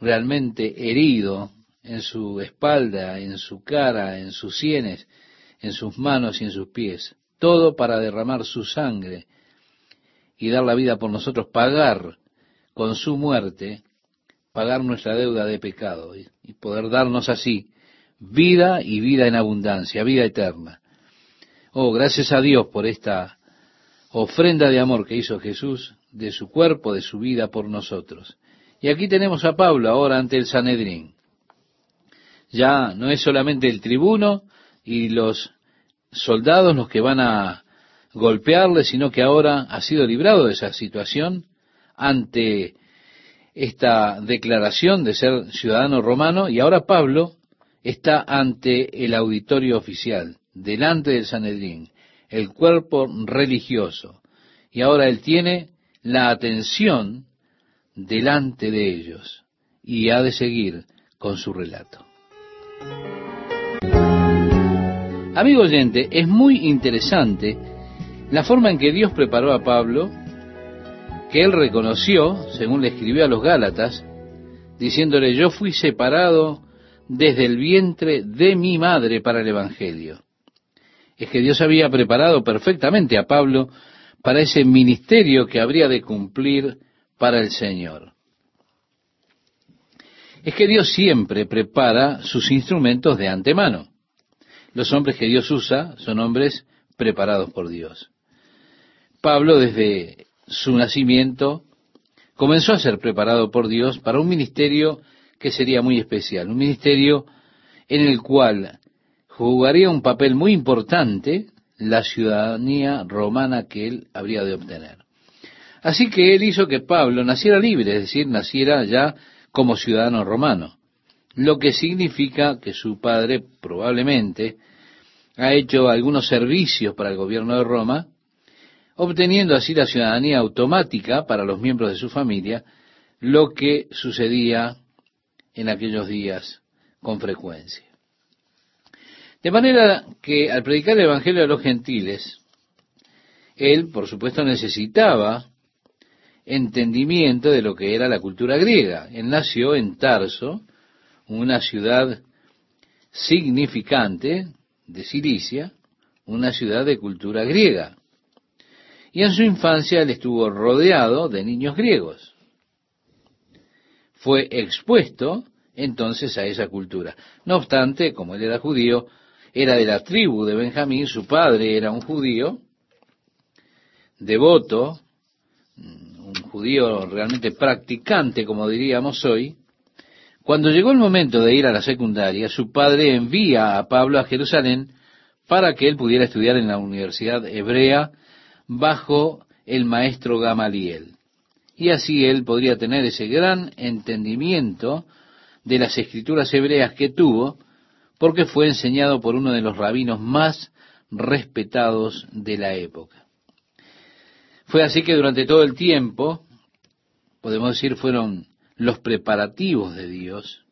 realmente herido en su espalda, en su cara, en sus sienes, en sus manos y en sus pies. Todo para derramar su sangre y dar la vida por nosotros, pagar con su muerte, pagar nuestra deuda de pecado y, poder darnos así vida y vida en abundancia, vida eterna. Oh, gracias a Dios por esta ofrenda de amor que hizo Jesús de su cuerpo, de su vida por nosotros. Y aquí tenemos a Pablo ahora ante el Sanedrín. Ya no es solamente el tribuno y los soldados los que van a golpearle, sino que ahora ha sido librado de esa situación ante esta declaración de ser ciudadano romano y ahora Pablo está ante el auditorio oficial, delante del Sanedrín, el cuerpo religioso, y ahora él tiene la atención delante de ellos y ha de seguir con su relato. Amigo oyente, es muy interesante la forma en que Dios preparó a Pablo, que él reconoció, según le escribió a los Gálatas, diciéndole, yo fui separado desde el vientre de mi madre para el Evangelio. Es que Dios había preparado perfectamente a Pablo para ese ministerio que habría de cumplir para el Señor. Es que Dios siempre prepara sus instrumentos de antemano. Los hombres que Dios usa son hombres preparados por Dios. Pablo desde su nacimiento comenzó a ser preparado por Dios para un ministerio que sería muy especial, un ministerio en el cual jugaría un papel muy importante la ciudadanía romana que él habría de obtener. Así que él hizo que Pablo naciera libre, es decir, naciera ya como ciudadano romano, lo que significa que su padre probablemente ha hecho algunos servicios para el gobierno de Roma, obteniendo así la ciudadanía automática para los miembros de su familia, lo que sucedía en aquellos días con frecuencia. De manera que al predicar el Evangelio a los gentiles, él, por supuesto, necesitaba entendimiento de lo que era la cultura griega. Él nació en Tarso, una ciudad significante de Cilicia, una ciudad de cultura griega. Y en su infancia él estuvo rodeado de niños griegos fue expuesto entonces a esa cultura. No obstante, como él era judío, era de la tribu de Benjamín, su padre era un judío, devoto, un judío realmente practicante, como diríamos hoy, cuando llegó el momento de ir a la secundaria, su padre envía a Pablo a Jerusalén para que él pudiera estudiar en la Universidad Hebrea bajo el maestro Gamaliel. Y así él podría tener ese gran entendimiento de las escrituras hebreas que tuvo, porque fue enseñado por uno de los rabinos más respetados de la época. Fue así que durante todo el tiempo, podemos decir, fueron los preparativos de Dios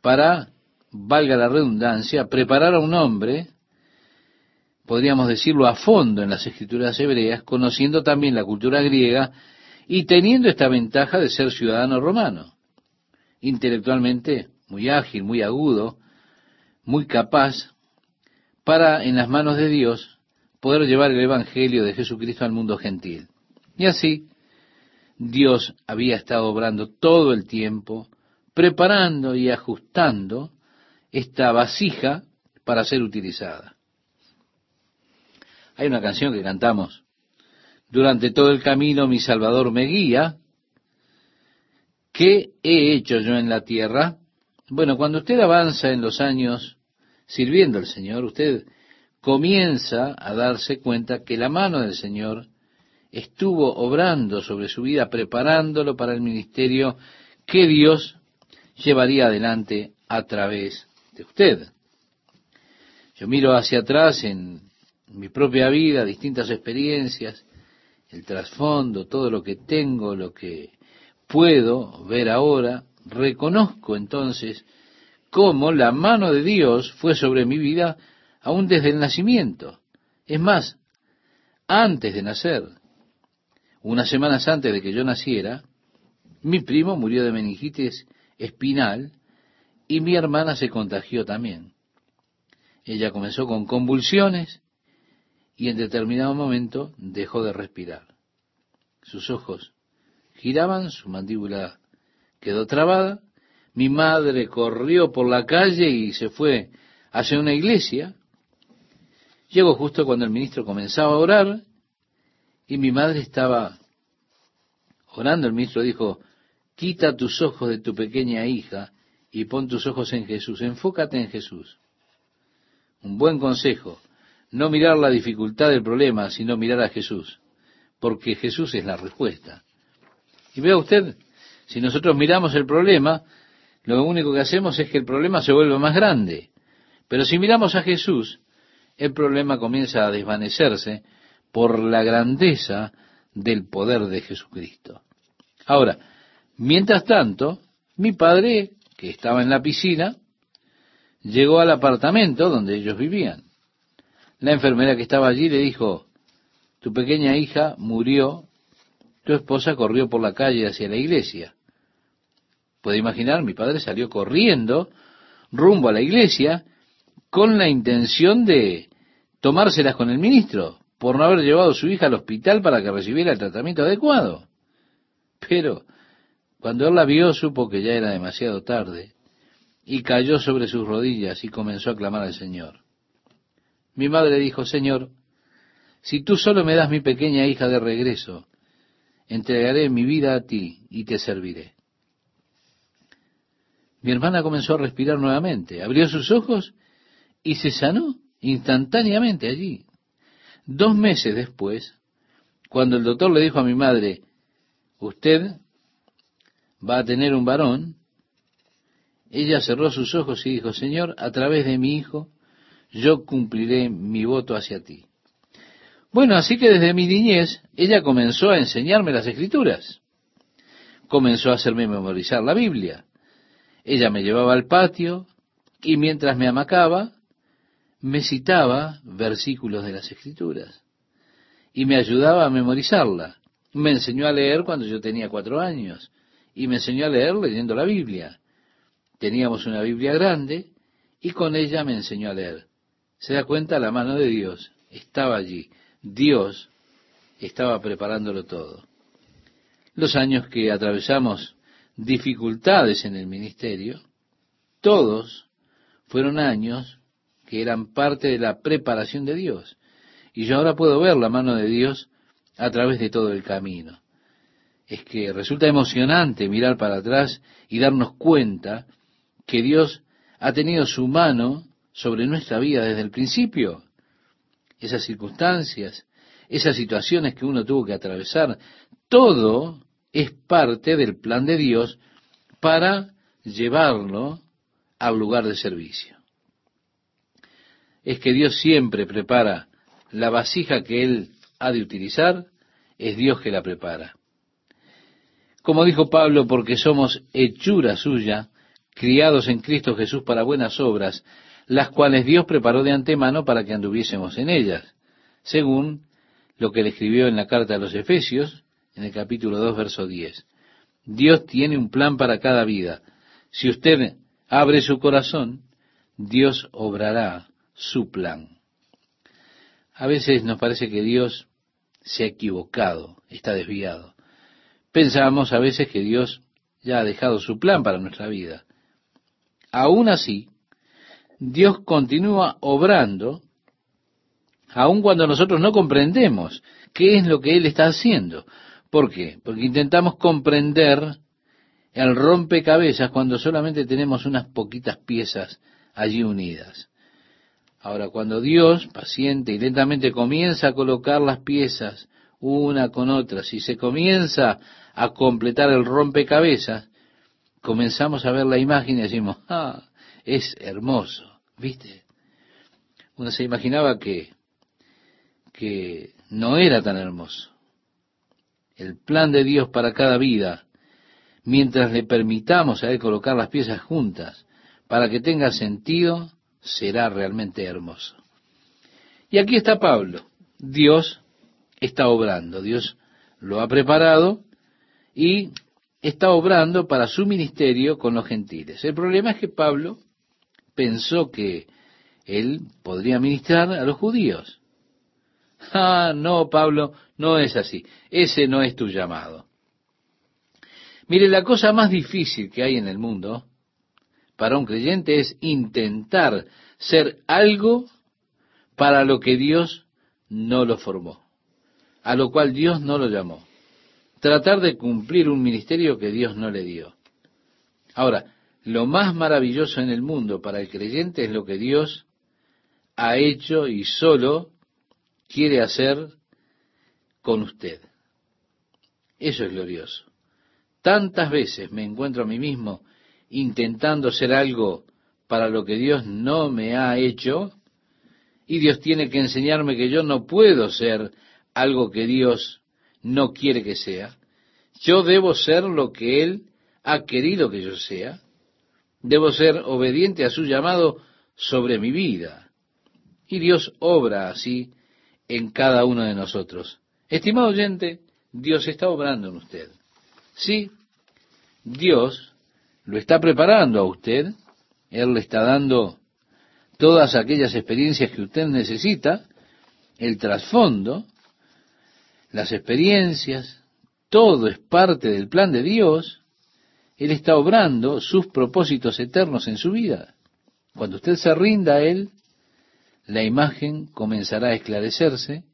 para, valga la redundancia, preparar a un hombre, podríamos decirlo a fondo en las escrituras hebreas, conociendo también la cultura griega y teniendo esta ventaja de ser ciudadano romano, intelectualmente muy ágil, muy agudo, muy capaz, para en las manos de Dios poder llevar el Evangelio de Jesucristo al mundo gentil. Y así, Dios había estado obrando todo el tiempo, preparando y ajustando esta vasija para ser utilizada. Hay una canción que cantamos durante todo el camino mi Salvador me guía. ¿Qué he hecho yo en la tierra? Bueno, cuando usted avanza en los años sirviendo al Señor, usted comienza a darse cuenta que la mano del Señor estuvo obrando sobre su vida, preparándolo para el ministerio que Dios llevaría adelante a través de usted. Yo miro hacia atrás en mi propia vida, distintas experiencias, el trasfondo, todo lo que tengo, lo que puedo ver ahora, reconozco entonces cómo la mano de Dios fue sobre mi vida aún desde el nacimiento. Es más, antes de nacer, unas semanas antes de que yo naciera, mi primo murió de meningitis espinal y mi hermana se contagió también. Ella comenzó con convulsiones y en determinado momento dejó de respirar. Sus ojos giraban, su mandíbula quedó trabada, mi madre corrió por la calle y se fue hacia una iglesia. Llegó justo cuando el ministro comenzaba a orar y mi madre estaba orando. El ministro dijo, quita tus ojos de tu pequeña hija y pon tus ojos en Jesús, enfócate en Jesús. Un buen consejo no mirar la dificultad del problema, sino mirar a Jesús, porque Jesús es la respuesta. Y vea usted, si nosotros miramos el problema, lo único que hacemos es que el problema se vuelve más grande. Pero si miramos a Jesús, el problema comienza a desvanecerse por la grandeza del poder de Jesucristo. Ahora, mientras tanto, mi padre, que estaba en la piscina, llegó al apartamento donde ellos vivían. La enfermera que estaba allí le dijo, tu pequeña hija murió, tu esposa corrió por la calle hacia la iglesia. Puede imaginar, mi padre salió corriendo rumbo a la iglesia con la intención de tomárselas con el ministro por no haber llevado a su hija al hospital para que recibiera el tratamiento adecuado. Pero cuando él la vio supo que ya era demasiado tarde y cayó sobre sus rodillas y comenzó a clamar al Señor. Mi madre dijo, Señor, si tú solo me das mi pequeña hija de regreso, entregaré mi vida a ti y te serviré. Mi hermana comenzó a respirar nuevamente, abrió sus ojos y se sanó instantáneamente allí. Dos meses después, cuando el doctor le dijo a mi madre, usted va a tener un varón, ella cerró sus ojos y dijo, Señor, a través de mi hijo, yo cumpliré mi voto hacia ti. Bueno, así que desde mi niñez, ella comenzó a enseñarme las escrituras. Comenzó a hacerme memorizar la Biblia. Ella me llevaba al patio y mientras me amacaba, me citaba versículos de las escrituras y me ayudaba a memorizarla. Me enseñó a leer cuando yo tenía cuatro años y me enseñó a leer leyendo la Biblia. Teníamos una Biblia grande y con ella me enseñó a leer. Se da cuenta, la mano de Dios estaba allí. Dios estaba preparándolo todo. Los años que atravesamos dificultades en el ministerio, todos fueron años que eran parte de la preparación de Dios. Y yo ahora puedo ver la mano de Dios a través de todo el camino. Es que resulta emocionante mirar para atrás y darnos cuenta que Dios ha tenido su mano sobre nuestra vida desde el principio. Esas circunstancias, esas situaciones que uno tuvo que atravesar, todo es parte del plan de Dios para llevarlo al lugar de servicio. Es que Dios siempre prepara la vasija que Él ha de utilizar, es Dios que la prepara. Como dijo Pablo, porque somos hechura suya, criados en Cristo Jesús para buenas obras, las cuales Dios preparó de antemano para que anduviésemos en ellas, según lo que le escribió en la carta a los Efesios, en el capítulo 2, verso 10. Dios tiene un plan para cada vida. Si usted abre su corazón, Dios obrará su plan. A veces nos parece que Dios se ha equivocado, está desviado. Pensamos a veces que Dios ya ha dejado su plan para nuestra vida. Aún así, Dios continúa obrando, aun cuando nosotros no comprendemos qué es lo que Él está haciendo. ¿Por qué? Porque intentamos comprender el rompecabezas cuando solamente tenemos unas poquitas piezas allí unidas. Ahora, cuando Dios, paciente y lentamente, comienza a colocar las piezas una con otras y se comienza a completar el rompecabezas, comenzamos a ver la imagen y decimos, ah, es hermoso, ¿viste? Uno se imaginaba que, que no era tan hermoso el plan de Dios para cada vida, mientras le permitamos a Él colocar las piezas juntas para que tenga sentido, será realmente hermoso. Y aquí está Pablo. Dios está obrando, Dios lo ha preparado y está obrando para su ministerio con los gentiles. El problema es que Pablo pensó que él podría ministrar a los judíos. Ah, no, Pablo, no es así. Ese no es tu llamado. Mire, la cosa más difícil que hay en el mundo para un creyente es intentar ser algo para lo que Dios no lo formó, a lo cual Dios no lo llamó. Tratar de cumplir un ministerio que Dios no le dio. Ahora, lo más maravilloso en el mundo para el creyente es lo que Dios ha hecho y solo quiere hacer con usted. Eso es glorioso. Tantas veces me encuentro a mí mismo intentando ser algo para lo que Dios no me ha hecho, y Dios tiene que enseñarme que yo no puedo ser algo que Dios no quiere que sea. Yo debo ser lo que Él ha querido que yo sea. Debo ser obediente a su llamado sobre mi vida. Y Dios obra así en cada uno de nosotros. Estimado oyente, Dios está obrando en usted. Sí, Dios lo está preparando a usted. Él le está dando todas aquellas experiencias que usted necesita, el trasfondo, las experiencias, todo es parte del plan de Dios. Él está obrando sus propósitos eternos en su vida. Cuando usted se rinda a Él, la imagen comenzará a esclarecerse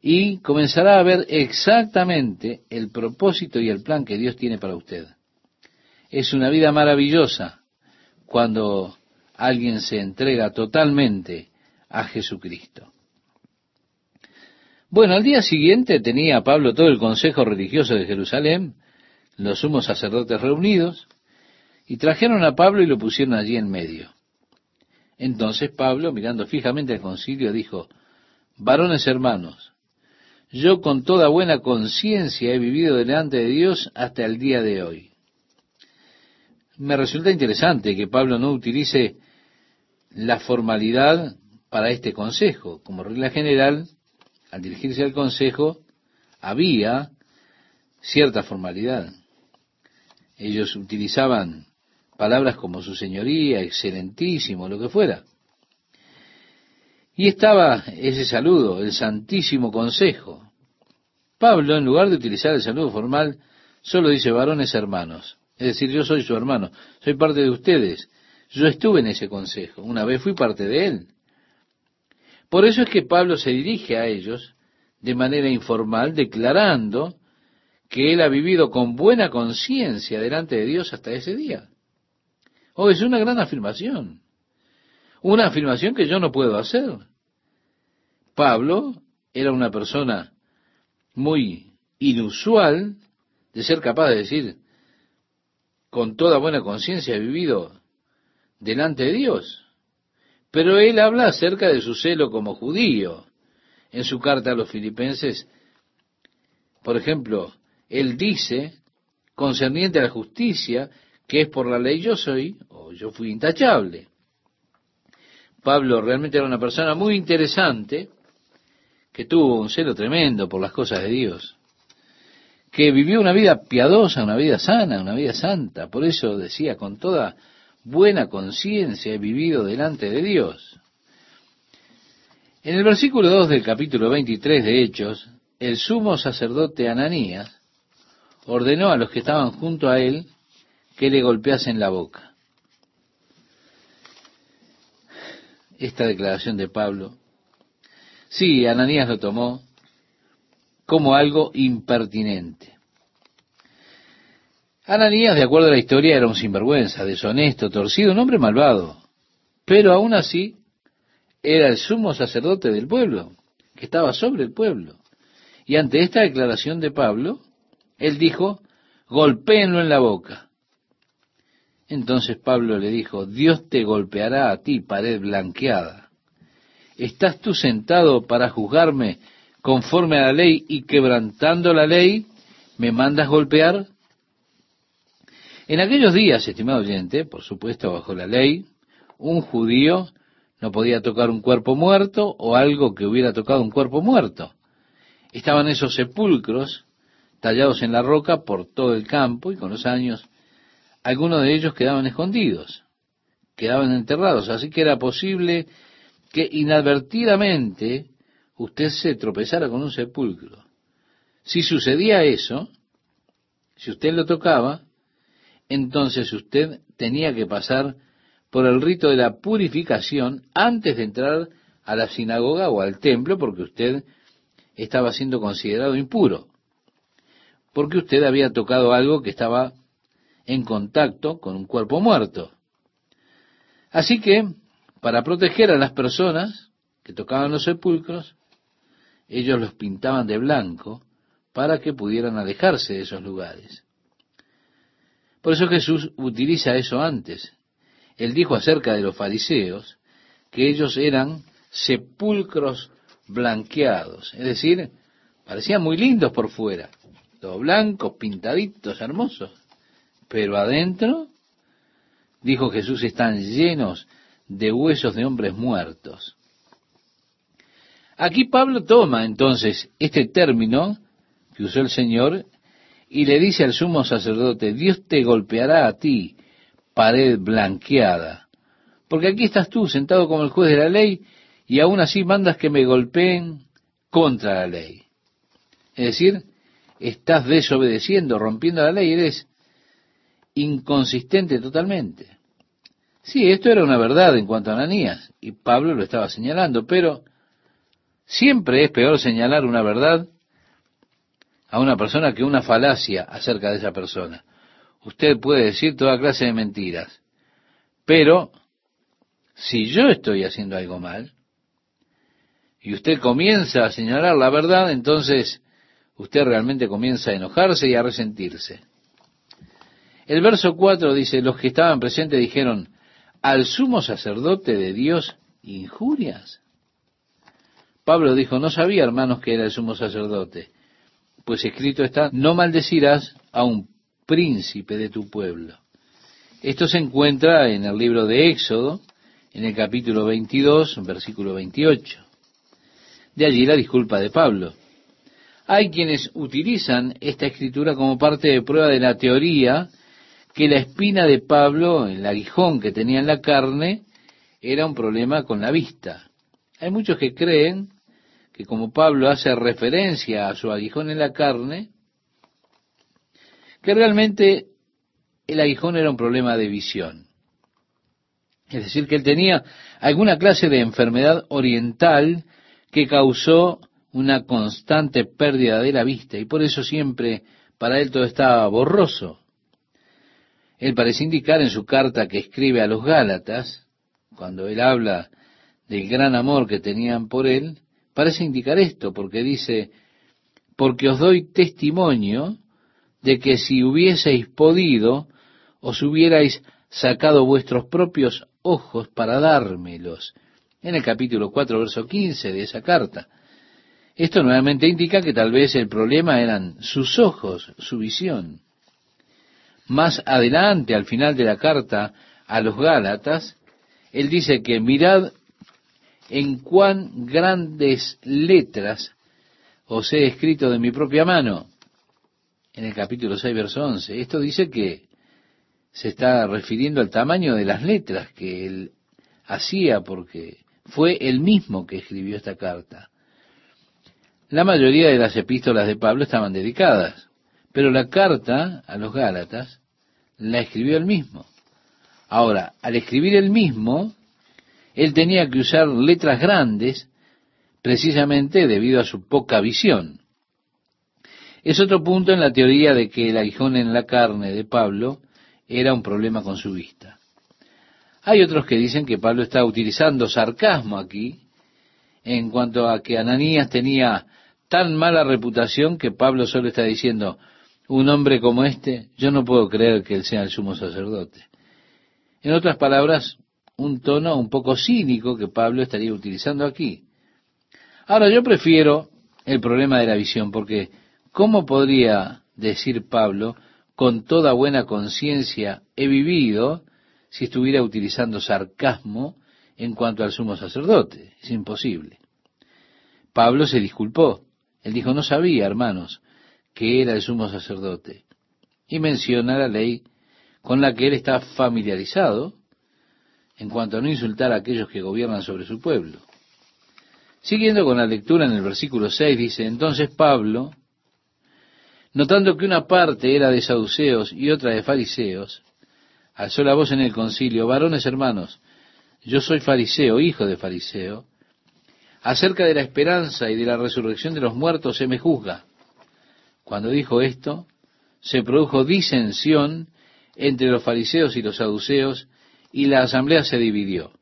y comenzará a ver exactamente el propósito y el plan que Dios tiene para usted. Es una vida maravillosa cuando alguien se entrega totalmente a Jesucristo. Bueno, al día siguiente tenía Pablo todo el consejo religioso de Jerusalén, los sumos sacerdotes reunidos, y trajeron a Pablo y lo pusieron allí en medio. Entonces Pablo, mirando fijamente al concilio, dijo, varones hermanos, yo con toda buena conciencia he vivido delante de Dios hasta el día de hoy. Me resulta interesante que Pablo no utilice la formalidad para este consejo. Como regla general, al dirigirse al consejo, había cierta formalidad. Ellos utilizaban palabras como su señoría, excelentísimo, lo que fuera. Y estaba ese saludo, el santísimo consejo. Pablo, en lugar de utilizar el saludo formal, solo dice varones hermanos. Es decir, yo soy su hermano, soy parte de ustedes. Yo estuve en ese consejo, una vez fui parte de él. Por eso es que Pablo se dirige a ellos de manera informal, declarando que él ha vivido con buena conciencia delante de Dios hasta ese día. Oh, es una gran afirmación. Una afirmación que yo no puedo hacer. Pablo era una persona muy inusual de ser capaz de decir, con toda buena conciencia he vivido delante de Dios. Pero él habla acerca de su celo como judío. En su carta a los filipenses, por ejemplo, él dice, concerniente a la justicia, que es por la ley yo soy, yo fui intachable. Pablo realmente era una persona muy interesante, que tuvo un celo tremendo por las cosas de Dios, que vivió una vida piadosa, una vida sana, una vida santa. Por eso decía, con toda buena conciencia he vivido delante de Dios. En el versículo 2 del capítulo 23 de Hechos, el sumo sacerdote Ananías ordenó a los que estaban junto a él que le golpeasen la boca. Esta declaración de Pablo, sí, Ananías lo tomó como algo impertinente. Ananías, de acuerdo a la historia, era un sinvergüenza, deshonesto, torcido, un hombre malvado. Pero aún así, era el sumo sacerdote del pueblo, que estaba sobre el pueblo. Y ante esta declaración de Pablo, él dijo, golpéenlo en la boca. Entonces Pablo le dijo, Dios te golpeará a ti, pared blanqueada. ¿Estás tú sentado para juzgarme conforme a la ley y quebrantando la ley, me mandas golpear? En aquellos días, estimado oyente, por supuesto bajo la ley, un judío no podía tocar un cuerpo muerto o algo que hubiera tocado un cuerpo muerto. Estaban esos sepulcros tallados en la roca por todo el campo y con los años algunos de ellos quedaban escondidos, quedaban enterrados, así que era posible que inadvertidamente usted se tropezara con un sepulcro. Si sucedía eso, si usted lo tocaba, entonces usted tenía que pasar por el rito de la purificación antes de entrar a la sinagoga o al templo, porque usted estaba siendo considerado impuro, porque usted había tocado algo que estaba en contacto con un cuerpo muerto. Así que para proteger a las personas que tocaban los sepulcros, ellos los pintaban de blanco para que pudieran alejarse de esos lugares. Por eso Jesús utiliza eso antes. Él dijo acerca de los fariseos que ellos eran sepulcros blanqueados, es decir, parecían muy lindos por fuera, todos blancos, pintaditos, hermosos, pero adentro, dijo Jesús, están llenos de huesos de hombres muertos. Aquí Pablo toma entonces este término que usó el Señor y le dice al sumo sacerdote, Dios te golpeará a ti, pared blanqueada, porque aquí estás tú sentado como el juez de la ley y aún así mandas que me golpeen contra la ley. Es decir, estás desobedeciendo, rompiendo la ley, eres inconsistente totalmente. Sí, esto era una verdad en cuanto a Ananías, y Pablo lo estaba señalando, pero siempre es peor señalar una verdad a una persona que una falacia acerca de esa persona. Usted puede decir toda clase de mentiras, pero si yo estoy haciendo algo mal, y usted comienza a señalar la verdad, entonces usted realmente comienza a enojarse y a resentirse. El verso 4 dice, los que estaban presentes dijeron, al sumo sacerdote de Dios injurias. Pablo dijo, no sabía, hermanos, que era el sumo sacerdote, pues escrito está, no maldecirás a un príncipe de tu pueblo. Esto se encuentra en el libro de Éxodo, en el capítulo 22, versículo 28. De allí la disculpa de Pablo. Hay quienes utilizan esta escritura como parte de prueba de la teoría que la espina de Pablo, el aguijón que tenía en la carne, era un problema con la vista. Hay muchos que creen que como Pablo hace referencia a su aguijón en la carne, que realmente el aguijón era un problema de visión. Es decir, que él tenía alguna clase de enfermedad oriental que causó una constante pérdida de la vista y por eso siempre para él todo estaba borroso. Él parece indicar en su carta que escribe a los Gálatas, cuando él habla del gran amor que tenían por él, parece indicar esto, porque dice, porque os doy testimonio de que si hubieseis podido, os hubierais sacado vuestros propios ojos para dármelos. En el capítulo 4, verso 15 de esa carta. Esto nuevamente indica que tal vez el problema eran sus ojos, su visión. Más adelante, al final de la carta a los Gálatas, él dice que mirad en cuán grandes letras os he escrito de mi propia mano. En el capítulo 6, verso 11. Esto dice que se está refiriendo al tamaño de las letras que él hacía porque fue él mismo que escribió esta carta. La mayoría de las epístolas de Pablo estaban dedicadas, pero la carta a los Gálatas la escribió él mismo. Ahora, al escribir él mismo, él tenía que usar letras grandes precisamente debido a su poca visión. Es otro punto en la teoría de que el aguijón en la carne de Pablo era un problema con su vista. Hay otros que dicen que Pablo está utilizando sarcasmo aquí en cuanto a que Ananías tenía tan mala reputación que Pablo solo está diciendo, un hombre como este, yo no puedo creer que él sea el sumo sacerdote. En otras palabras, un tono un poco cínico que Pablo estaría utilizando aquí. Ahora, yo prefiero el problema de la visión, porque ¿cómo podría decir Pablo, con toda buena conciencia he vivido, si estuviera utilizando sarcasmo en cuanto al sumo sacerdote? Es imposible. Pablo se disculpó. Él dijo, no sabía, hermanos, que era el sumo sacerdote. Y menciona la ley con la que él está familiarizado en cuanto a no insultar a aquellos que gobiernan sobre su pueblo. Siguiendo con la lectura en el versículo 6 dice, entonces Pablo, notando que una parte era de saduceos y otra de fariseos, alzó la voz en el concilio, varones hermanos, yo soy fariseo, hijo de fariseo, acerca de la esperanza y de la resurrección de los muertos se me juzga. Cuando dijo esto, se produjo disensión entre los fariseos y los saduceos, y la asamblea se dividió.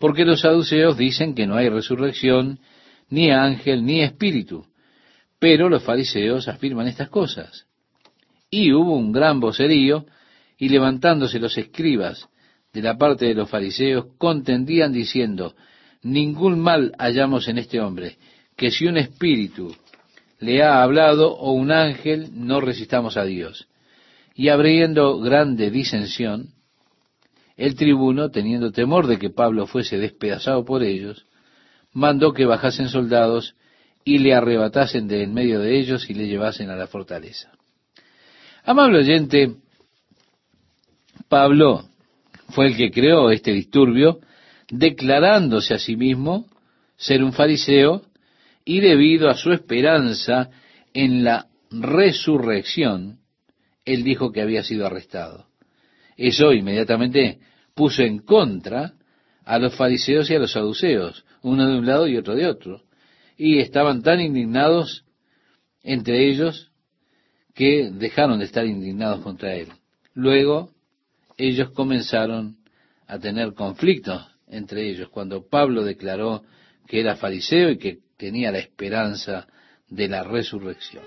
Porque los saduceos dicen que no hay resurrección, ni ángel, ni espíritu. Pero los fariseos afirman estas cosas. Y hubo un gran vocerío, y levantándose los escribas de la parte de los fariseos, contendían diciendo, ningún mal hallamos en este hombre, que si un espíritu le ha hablado o un ángel, no resistamos a Dios. Y abriendo grande disensión, el tribuno, teniendo temor de que Pablo fuese despedazado por ellos, mandó que bajasen soldados y le arrebatasen de en medio de ellos y le llevasen a la fortaleza. Amable oyente, Pablo fue el que creó este disturbio, declarándose a sí mismo ser un fariseo y debido a su esperanza en la resurrección, él dijo que había sido arrestado. Eso inmediatamente puso en contra a los fariseos y a los saduceos, uno de un lado y otro de otro. Y estaban tan indignados entre ellos que dejaron de estar indignados contra él. Luego ellos comenzaron a tener conflictos entre ellos cuando Pablo declaró que era fariseo y que tenía la esperanza de la resurrección.